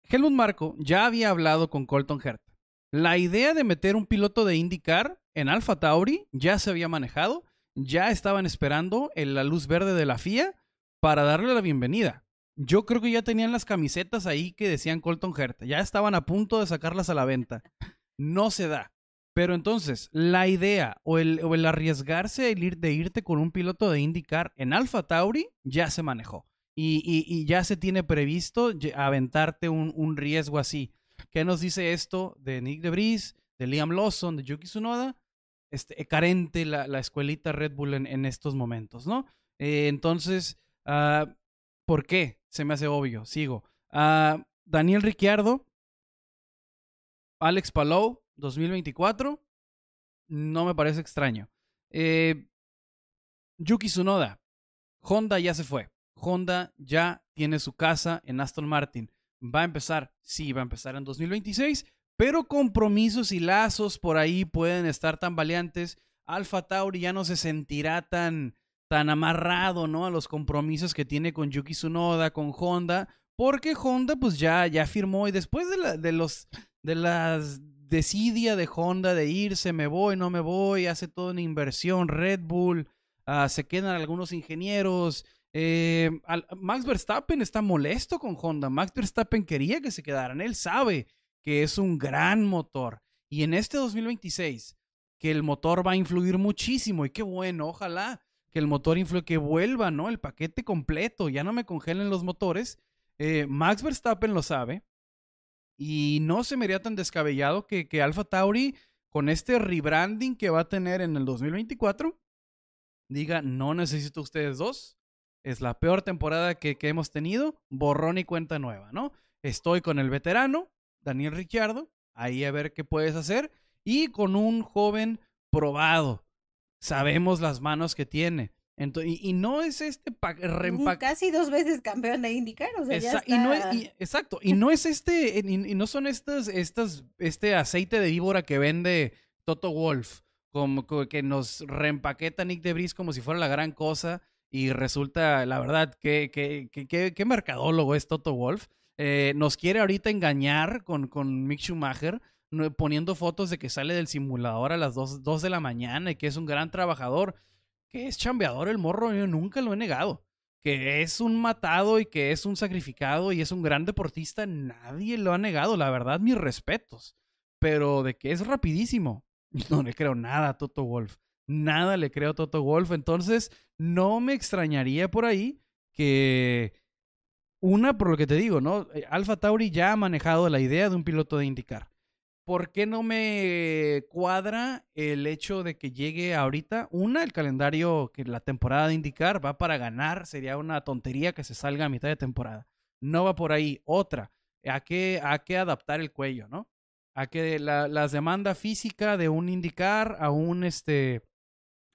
Helmut Marco ya había hablado con Colton Herta. La idea de meter un piloto de IndyCar en Alpha Tauri ya se había manejado, ya estaban esperando en la luz verde de la FIA para darle la bienvenida. Yo creo que ya tenían las camisetas ahí que decían Colton Herta. Ya estaban a punto de sacarlas a la venta. No se da. Pero entonces, la idea o el, o el arriesgarse el ir, de irte con un piloto de IndyCar en Alpha Tauri ya se manejó. Y, y, ya se tiene previsto aventarte un, un, riesgo así. ¿Qué nos dice esto de Nick DeBris, de Liam Lawson, de Yuki Tsunoda? Este, carente la, la escuelita Red Bull en, en estos momentos, ¿no? Eh, entonces, uh, ¿por qué? Se me hace obvio. Sigo. Uh, Daniel Ricciardo, Alex Palou, 2024. No me parece extraño. Eh, Yuki Tsunoda, Honda ya se fue. Honda ya tiene su casa en Aston Martin. Va a empezar, sí, va a empezar en 2026, pero compromisos y lazos por ahí pueden estar tan valientes. Alfa Tauri ya no se sentirá tan tan amarrado, ¿no? A los compromisos que tiene con Yuki Tsunoda, con Honda, porque Honda pues ya, ya firmó y después de, la, de los, de las desidia de Honda de irse, me voy, no me voy, hace toda una inversión, Red Bull, uh, se quedan algunos ingenieros, eh, Max Verstappen está molesto con Honda, Max Verstappen quería que se quedaran, él sabe que es un gran motor y en este 2026 que el motor va a influir muchísimo y qué bueno, ojalá que el motor influye, que vuelva, ¿no? El paquete completo, ya no me congelen los motores. Eh, Max Verstappen lo sabe. Y no se me haría tan descabellado que, que Alfa Tauri, con este rebranding que va a tener en el 2024, diga, no necesito ustedes dos. Es la peor temporada que, que hemos tenido. Borrón y cuenta nueva, ¿no? Estoy con el veterano, Daniel Ricciardo, ahí a ver qué puedes hacer. Y con un joven probado, sabemos las manos que tiene. Entonces, y, no es este Casi dos veces campeón de indicar, o sea, ya está... y no es, exacto, y no es este, y, no son estas, estas, este aceite de víbora que vende Toto Wolf, como, que nos reempaqueta Nick Debris como si fuera la gran cosa, y resulta, la verdad, que, que, que, que mercadólogo es Toto Wolf. Eh, nos quiere ahorita engañar con, con Mick Schumacher, poniendo fotos de que sale del simulador a las 2, de la mañana y que es un gran trabajador. Que es chambeador el morro, yo nunca lo he negado. Que es un matado y que es un sacrificado y es un gran deportista, nadie lo ha negado, la verdad, mis respetos. Pero de que es rapidísimo, no le creo nada a Toto Wolf. Nada le creo a Toto Wolf. Entonces, no me extrañaría por ahí que una, por lo que te digo, ¿no? Alfa Tauri ya ha manejado la idea de un piloto de indicar. ¿Por qué no me cuadra el hecho de que llegue ahorita? Una, el calendario que la temporada de indicar va para ganar. Sería una tontería que se salga a mitad de temporada. No va por ahí. Otra, hay que, que adaptar el cuello, ¿no? A que la, demanda física de un indicar a un, este,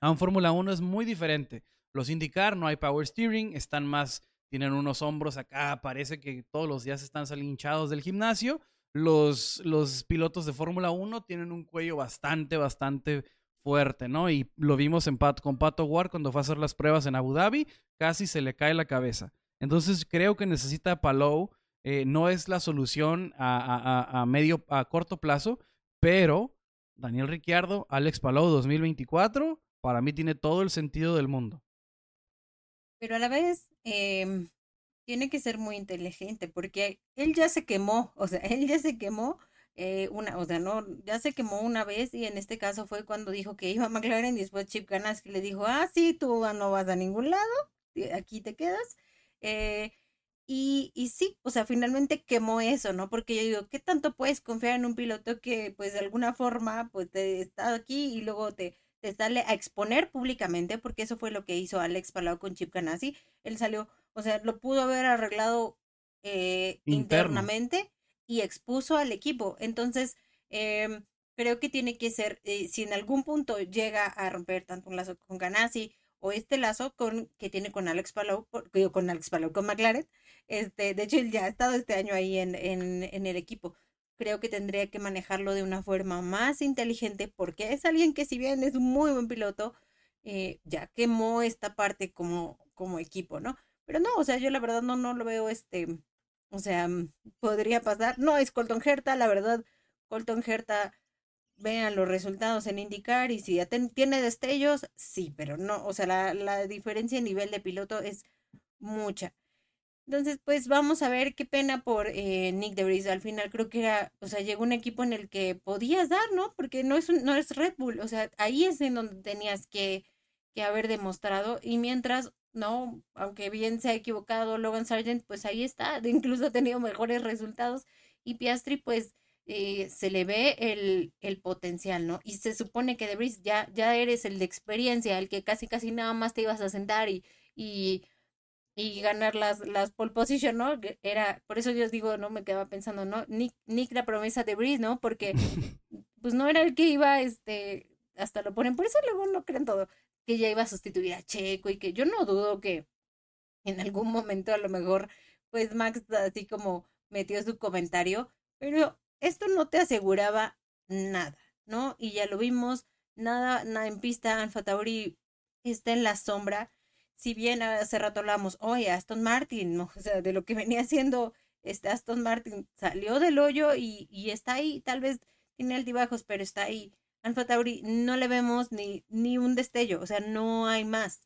a un Fórmula 1 es muy diferente. Los indicar no hay power steering, están más tienen unos hombros acá, parece que todos los días están salinchados del gimnasio. Los, los pilotos de Fórmula 1 tienen un cuello bastante, bastante fuerte, ¿no? Y lo vimos en Pat, con Pato Ward cuando fue a hacer las pruebas en Abu Dhabi, casi se le cae la cabeza. Entonces creo que necesita Palou, eh, no es la solución a, a, medio, a corto plazo, pero Daniel Ricciardo, Alex Palou 2024, para mí tiene todo el sentido del mundo. Pero a la vez, eh, tiene que ser muy inteligente porque él ya se quemó, o sea, él ya se quemó eh, una, o sea, no, ya se quemó una vez y en este caso fue cuando dijo que iba a McLaren y después Chip Ganassi le dijo, ah, sí, tú no vas a ningún lado, aquí te quedas. Eh, y, y sí, o sea, finalmente quemó eso, ¿no? Porque yo digo, ¿qué tanto puedes confiar en un piloto que, pues, de alguna forma, pues, te está aquí y luego te, te sale a exponer públicamente? Porque eso fue lo que hizo Alex Palau con Chip Ganassi. Él salió, o sea, lo pudo haber arreglado eh, internamente y expuso al equipo. Entonces, eh, creo que tiene que ser, eh, si en algún punto llega a romper tanto un lazo con Ganassi o este lazo con que tiene con Alex Palou, con Alex Palou, con McLaren, este, de hecho él ya ha estado este año ahí en, en, en el equipo. Creo que tendría que manejarlo de una forma más inteligente porque es alguien que si bien es un muy buen piloto, eh, ya quemó esta parte como, como equipo, ¿no? Pero no, o sea, yo la verdad no, no lo veo este, o sea, mm, podría pasar. No, es Colton Herta, la verdad, Colton Herta, vean los resultados en indicar y si tiene destellos, sí, pero no, o sea, la, la diferencia en nivel de piloto es mucha. Entonces, pues vamos a ver qué pena por eh, Nick DeVries. Al final creo que era, o sea, llegó un equipo en el que podías dar, ¿no? Porque no es, no es Red Bull, o sea, ahí es en donde tenías que, que haber demostrado. Y mientras ¿no? Aunque bien se ha equivocado Logan Sargent, pues ahí está, incluso ha tenido mejores resultados y Piastri pues eh, se le ve el, el, potencial, ¿no? Y se supone que Debris ya, ya eres el de experiencia, el que casi casi nada más te ibas a sentar y, y, y ganar las, las pole position, ¿no? Era, por eso yo digo, no me quedaba pensando, ¿no? Nick, Nick la promesa de Breeze, ¿no? Porque pues no era el que iba, este, hasta lo ponen, por eso luego no creen todo que ya iba a sustituir a Checo y que yo no dudo que en algún momento a lo mejor pues Max así como metió su comentario, pero esto no te aseguraba nada, ¿no? Y ya lo vimos, nada, nada en pista, Alfa Tauri está en la sombra. Si bien hace rato hablamos, oye, Aston Martin, ¿no? o sea, de lo que venía haciendo este Aston Martin, salió del hoyo y, y está ahí, tal vez tiene altibajos, pero está ahí. Alfa Tauri no le vemos ni, ni un destello, o sea, no hay más.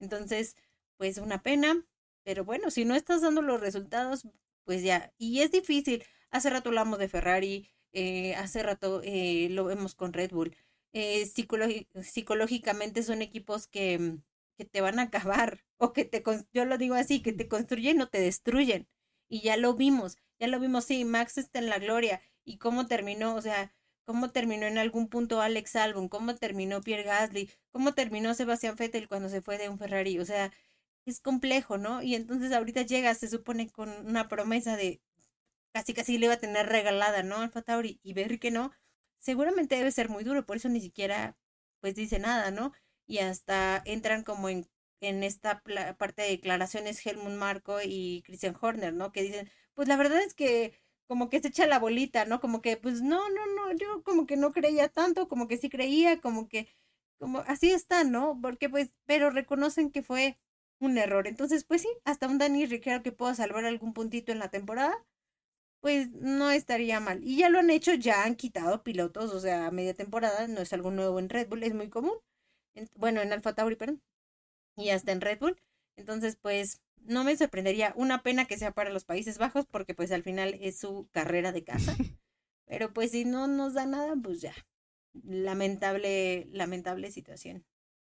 Entonces, pues una pena, pero bueno, si no estás dando los resultados, pues ya. Y es difícil. Hace rato hablamos de Ferrari, eh, hace rato eh, lo vemos con Red Bull. Eh, psicológicamente son equipos que, que te van a acabar, o que te, yo lo digo así, que te construyen o te destruyen. Y ya lo vimos, ya lo vimos, sí, Max está en la gloria. ¿Y cómo terminó? O sea, cómo terminó en algún punto Alex Albon, cómo terminó Pierre Gasly, cómo terminó Sebastián Vettel cuando se fue de un Ferrari, o sea, es complejo, ¿no? Y entonces ahorita llega, se supone, con una promesa de casi casi le iba a tener regalada, ¿no? Alfa Tauri y ver que no, seguramente debe ser muy duro, por eso ni siquiera pues dice nada, ¿no? Y hasta entran como en, en esta parte de declaraciones Helmut Marco y Christian Horner, ¿no? Que dicen, pues la verdad es que como que se echa la bolita, ¿no? Como que, pues no, no, no, yo como que no creía tanto, como que sí creía, como que, como así está, ¿no? Porque pues, pero reconocen que fue un error. Entonces, pues sí, hasta un Dani Ricciardo que pueda salvar algún puntito en la temporada, pues no estaría mal. Y ya lo han hecho, ya han quitado pilotos, o sea, media temporada, no es algo nuevo en Red Bull, es muy común. bueno, en Alfa Tauri, perdón. Y hasta en Red Bull. Entonces, pues, no me sorprendería. Una pena que sea para los Países Bajos, porque pues al final es su carrera de casa. Pero pues si no nos da nada, pues ya. Lamentable, lamentable situación.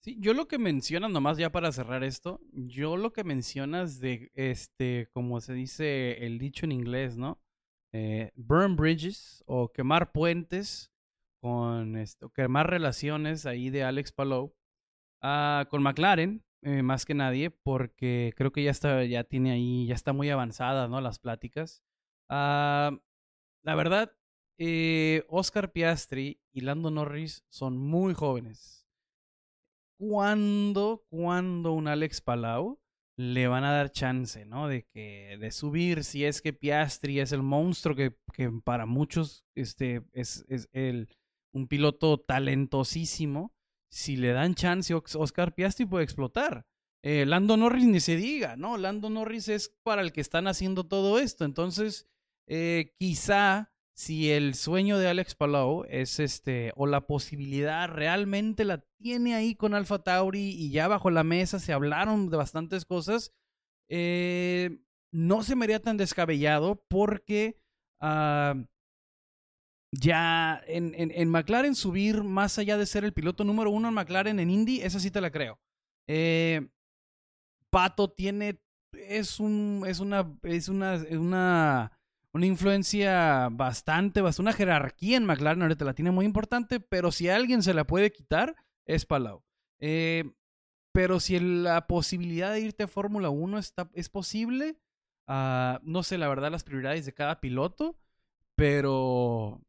Sí, yo lo que mencionas, nomás ya para cerrar esto, yo lo que mencionas de, este, como se dice el dicho en inglés, ¿no? Eh, burn bridges o quemar puentes con esto, quemar relaciones ahí de Alex Palou ah, con McLaren, eh, más que nadie, porque creo que ya está, ya tiene ahí, ya está muy avanzada, ¿no? Las pláticas. Ah, la verdad, eh, Oscar Piastri y Lando Norris son muy jóvenes cuándo, cuándo un Alex Palau le van a dar chance, ¿no? De que, de subir, si es que Piastri es el monstruo que, que para muchos este, es, es el, un piloto talentosísimo. Si le dan chance, Oscar Piastri puede explotar. Eh, Lando Norris ni se diga, ¿no? Lando Norris es para el que están haciendo todo esto. Entonces, eh, quizá si el sueño de Alex Palau es este, o la posibilidad realmente la tiene ahí con Alpha Tauri y ya bajo la mesa se hablaron de bastantes cosas, eh, no se me haría tan descabellado porque ah, ya en, en, McLaren subir más allá de ser el piloto número uno en McLaren en Indy, esa sí te la creo. Eh, Pato tiene, es un, es una, es una, una una influencia bastante, bastante, una jerarquía en McLaren ahorita la tiene muy importante, pero si alguien se la puede quitar, es Palau. Eh, pero si la posibilidad de irte a Fórmula 1 está, es posible, uh, no sé la verdad las prioridades de cada piloto, pero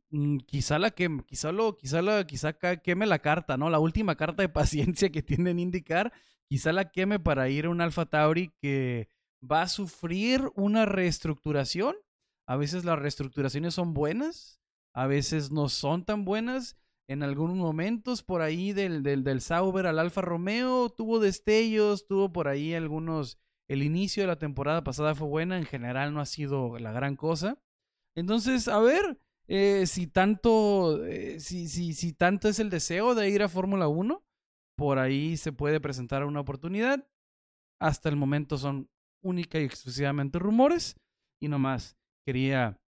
quizá la queme, quizá lo, quizá la, quizá queme la carta, ¿no? La última carta de paciencia que tienen indicar, quizá la queme para ir a un Alfa Tauri que va a sufrir una reestructuración a veces las reestructuraciones son buenas, a veces no son tan buenas. En algunos momentos por ahí del, del, del Sauber al Alfa Romeo tuvo destellos, tuvo por ahí algunos... El inicio de la temporada pasada fue buena, en general no ha sido la gran cosa. Entonces, a ver, eh, si tanto, eh, si, si, si tanto es el deseo de ir a Fórmula 1, por ahí se puede presentar una oportunidad. Hasta el momento son única y exclusivamente rumores y no más quería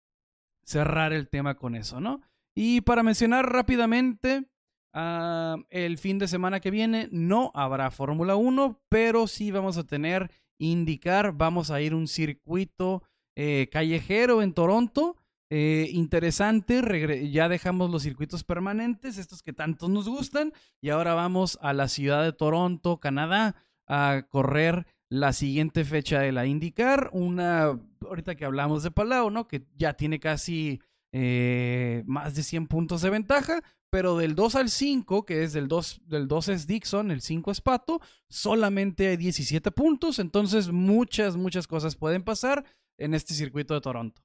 cerrar el tema con eso, ¿no? Y para mencionar rápidamente, ah, el fin de semana que viene no habrá Fórmula 1, pero sí vamos a tener indicar, vamos a ir un circuito eh, callejero en Toronto. Eh, interesante, ya dejamos los circuitos permanentes, estos que tanto nos gustan, y ahora vamos a la ciudad de Toronto, Canadá, a correr la siguiente fecha de la IndyCar, una, ahorita que hablamos de Palau, ¿no? Que ya tiene casi eh, más de 100 puntos de ventaja, pero del 2 al 5, que es del 2, del 2 es Dixon, el 5 es Pato, solamente hay 17 puntos, entonces muchas, muchas cosas pueden pasar en este circuito de Toronto.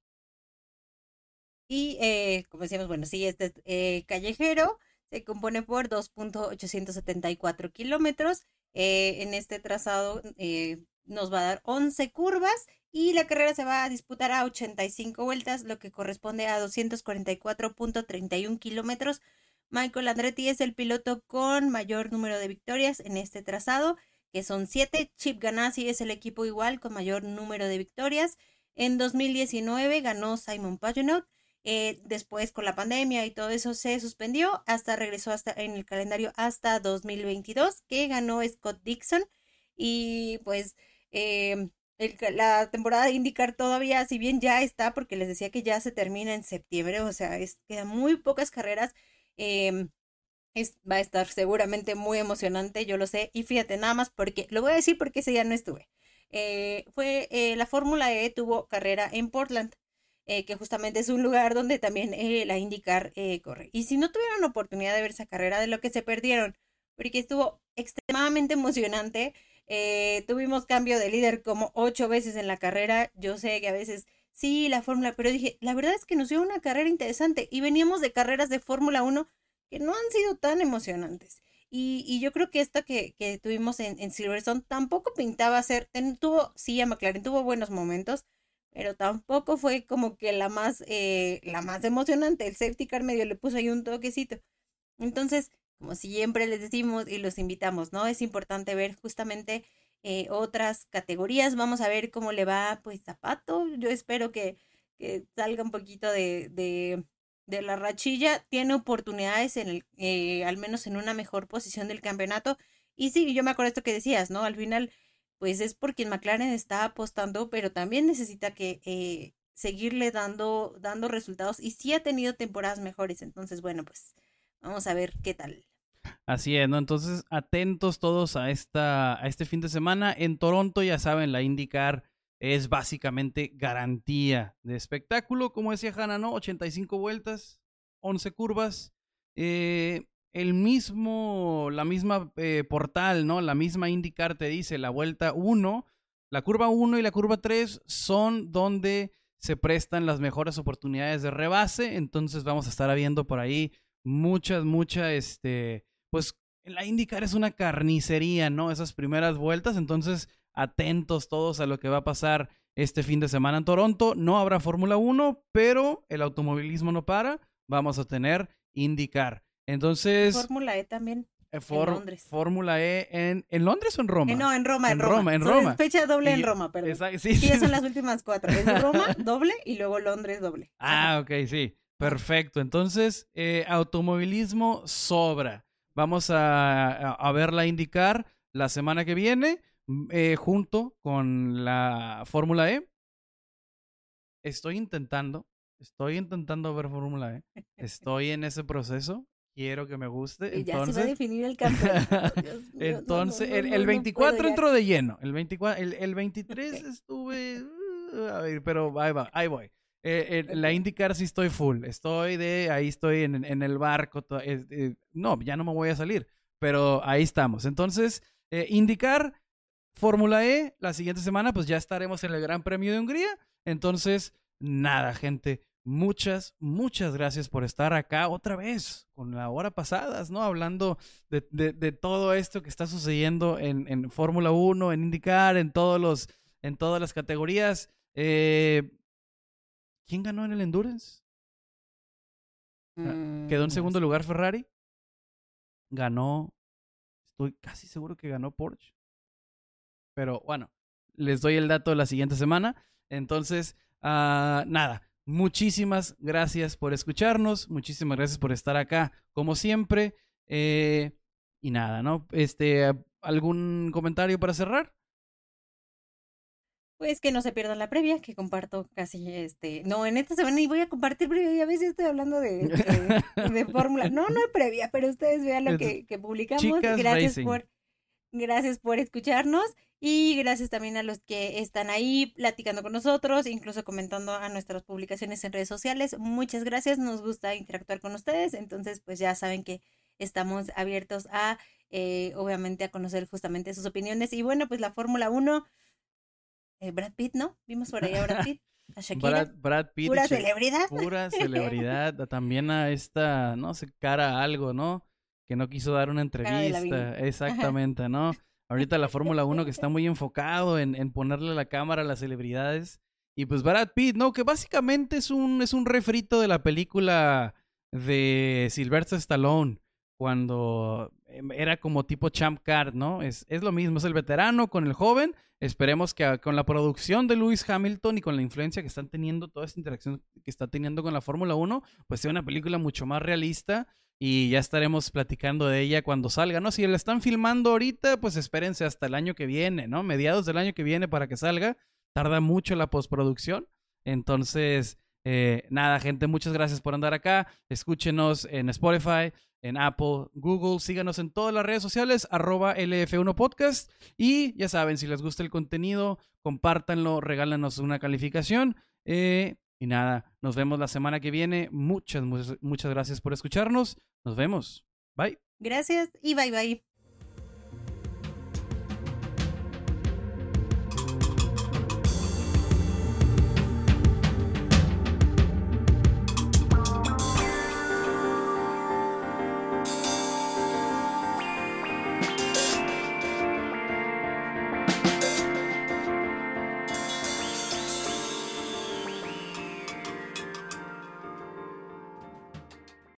Y eh, como decíamos, bueno, sí, este eh, callejero se compone por 2.874 kilómetros eh, en este trazado nos va a dar 11 curvas y la carrera se va a disputar a 85 vueltas, lo que corresponde a 244.31 kilómetros. Michael Andretti es el piloto con mayor número de victorias en este trazado, que son 7. Chip Ganassi es el equipo igual con mayor número de victorias. En 2019 ganó Simon Pagenaud eh, después con la pandemia y todo eso se suspendió, hasta regresó hasta en el calendario hasta 2022, que ganó Scott Dixon. Y pues em, la temporada de IndyCar todavía, si bien ya está, porque les decía que ya se termina en septiembre, o sea, es, quedan muy pocas carreras. Em, va a estar seguramente muy emocionante, yo lo sé. Y fíjate, nada más porque, lo voy a decir porque ese día no estuve. Eh, fue eh, la Fórmula E tuvo carrera en Portland. Eh, que justamente es un lugar donde también eh, la IndyCar eh, corre. Y si no tuvieron oportunidad de ver esa carrera, de lo que se perdieron, porque estuvo extremadamente emocionante. tuvimos cambio de líder como ocho veces en la carrera. Yo sé que a veces sí, la Fórmula, pero dije, la verdad es que nos dio una carrera interesante y veníamos de carreras de Fórmula 1 que no han sido tan emocionantes. Y, y yo creo que esta que, que tuvimos en, en, Silverstone tampoco pintaba ser, tuvo, sí, a McLaren tuvo buenos momentos, pero tampoco fue como que la más, eh, la más emocionante. El safety car medio le puso ahí un toquecito. Entonces, como siempre les decimos y los invitamos, ¿no? Es importante ver justamente eh, otras categorías. Vamos a ver cómo le va, pues, Zapato. Yo espero que, que salga un poquito de, de, de, la rachilla. Tiene oportunidades, en el, eh, al menos en una mejor posición del campeonato. Y sí, yo me acuerdo esto que decías, ¿no? Al final, pues es porque McLaren está apostando, pero también necesita que eh, seguirle dando, dando resultados y sí ha tenido temporadas mejores. Entonces, bueno, pues vamos a ver qué tal. Así es, ¿no? Entonces, atentos todos a, esta, a este fin de semana. En Toronto, ya saben, la IndyCar es básicamente garantía de espectáculo. Como decía Hanna, ¿no? 85 vueltas, 11 curvas. Eh, el mismo, la misma eh, portal, ¿no? La misma IndyCar te dice la vuelta 1, la curva 1 y la curva 3 son donde se prestan las mejores oportunidades de rebase. Entonces vamos a estar viendo por ahí muchas, muchas, este, pues la IndyCar es una carnicería, ¿no? Esas primeras vueltas. Entonces atentos todos a lo que va a pasar este fin de semana en Toronto. No habrá Fórmula 1, pero el automovilismo no para. Vamos a tener IndyCar. Entonces. Fórmula E también. Eh, Fórmula E en, en Londres o en Roma? Eh, no, en Roma, en, Roma. En Roma. Fecha doble en Roma, perdón. sí, sí, son las últimas cuatro. Es Roma doble y luego Londres doble. Ah, ok, sí. Perfecto. Entonces, eh, automovilismo sobra. Vamos a, a, verla indicar la semana que viene. Mm, junto con la Fórmula E. Estoy intentando, estoy intentando ver Fórmula E. Estoy en ese proceso. Quiero que me guste. Y ya se va a definir el campeonato. Entonces, el, 24 entró de lleno. El, 24, el, 23 estuve. Uh, a ver, pero ahí va, ahí voy. Eh, la IndyCar sí estoy full. Estoy de. Ahí estoy en, en el barco. Eh, no, ya no me voy a salir. Pero ahí estamos. Entonces, IndyCar Fórmula E, la siguiente semana pues ya estaremos en el Gran Premio de Hungría. Entonces, nada, gente. Muchas, muchas gracias por estar acá otra vez con la hora pasadas, ¿no? Hablando de, de, todo esto que está sucediendo en, en Fórmula 1, en IndyCar, en, todos los, en todas las categorías. Eh, ¿Quién ganó en el Endurance? Ah, quedó en segundo lugar Ferrari. Ganó, estoy casi seguro que ganó Porsche. Pero bueno, les doy el dato la siguiente semana. Entonces, uh, nada, muchísimas gracias por escucharnos, muchísimas gracias por estar acá, como siempre. Eh, y nada, ¿no? Este, ¿algún comentario para cerrar? Pues que no se pierdan la previa, que comparto casi este. No, en esta semana y voy a compartir previa, ya veces estoy hablando de, de, fórmula. No, no hay previa, pero ustedes vean lo que, que publicamos. gracias por, gracias por escucharnos. Y gracias también a los que están ahí platicando con nosotros, incluso comentando a nuestras publicaciones en redes sociales. Muchas gracias, nos gusta interactuar con ustedes. Entonces, pues ya saben que estamos abiertos a, eh, obviamente, a conocer justamente sus opiniones. Y bueno, pues la Fórmula 1, eh, Brad Pitt, ¿no? Vimos por ahí a Brad Pitt. A Shakira. Brad, Pitt. Pura celebridad. Pura celebridad. También a esta, no sé, cara algo, ¿no? Que no quiso dar una entrevista. Exactamente, ¿no? Ahorita la Fórmula 1 que está muy enfocado en, en, ponerle la cámara a las celebridades. Y pues Brad Pitt, ¿no? Que básicamente es un, es un refrito de la película de Sylvester Stallone. Cuando em, era como tipo champ card, ¿no? Es, es lo mismo, es el veterano con el joven. Esperemos que con la producción de Lewis Hamilton y con la influencia que están teniendo, toda esta interacción que está teniendo con la Fórmula 1, pues sea una película mucho más realista y ya estaremos platicando de ella cuando salga, ¿no? Si la están filmando ahorita, pues espérense hasta el año que viene, ¿no? Mediados del año que viene para que salga. Tarda mucho la postproducción. Entonces, eh, nada, gente, muchas gracias por andar acá. Escúchenos en Spotify, en Apple, Google. Síganos en todas las redes sociales, arroba LF1 Podcast. Y ya saben, si les gusta el contenido, compártanlo, regálanos una calificación. Eh, y nada, nos vemos la semana que viene. Muchas, muchas, muchas gracias por escucharnos. Nos vemos. Bye. Gracias y bye bye.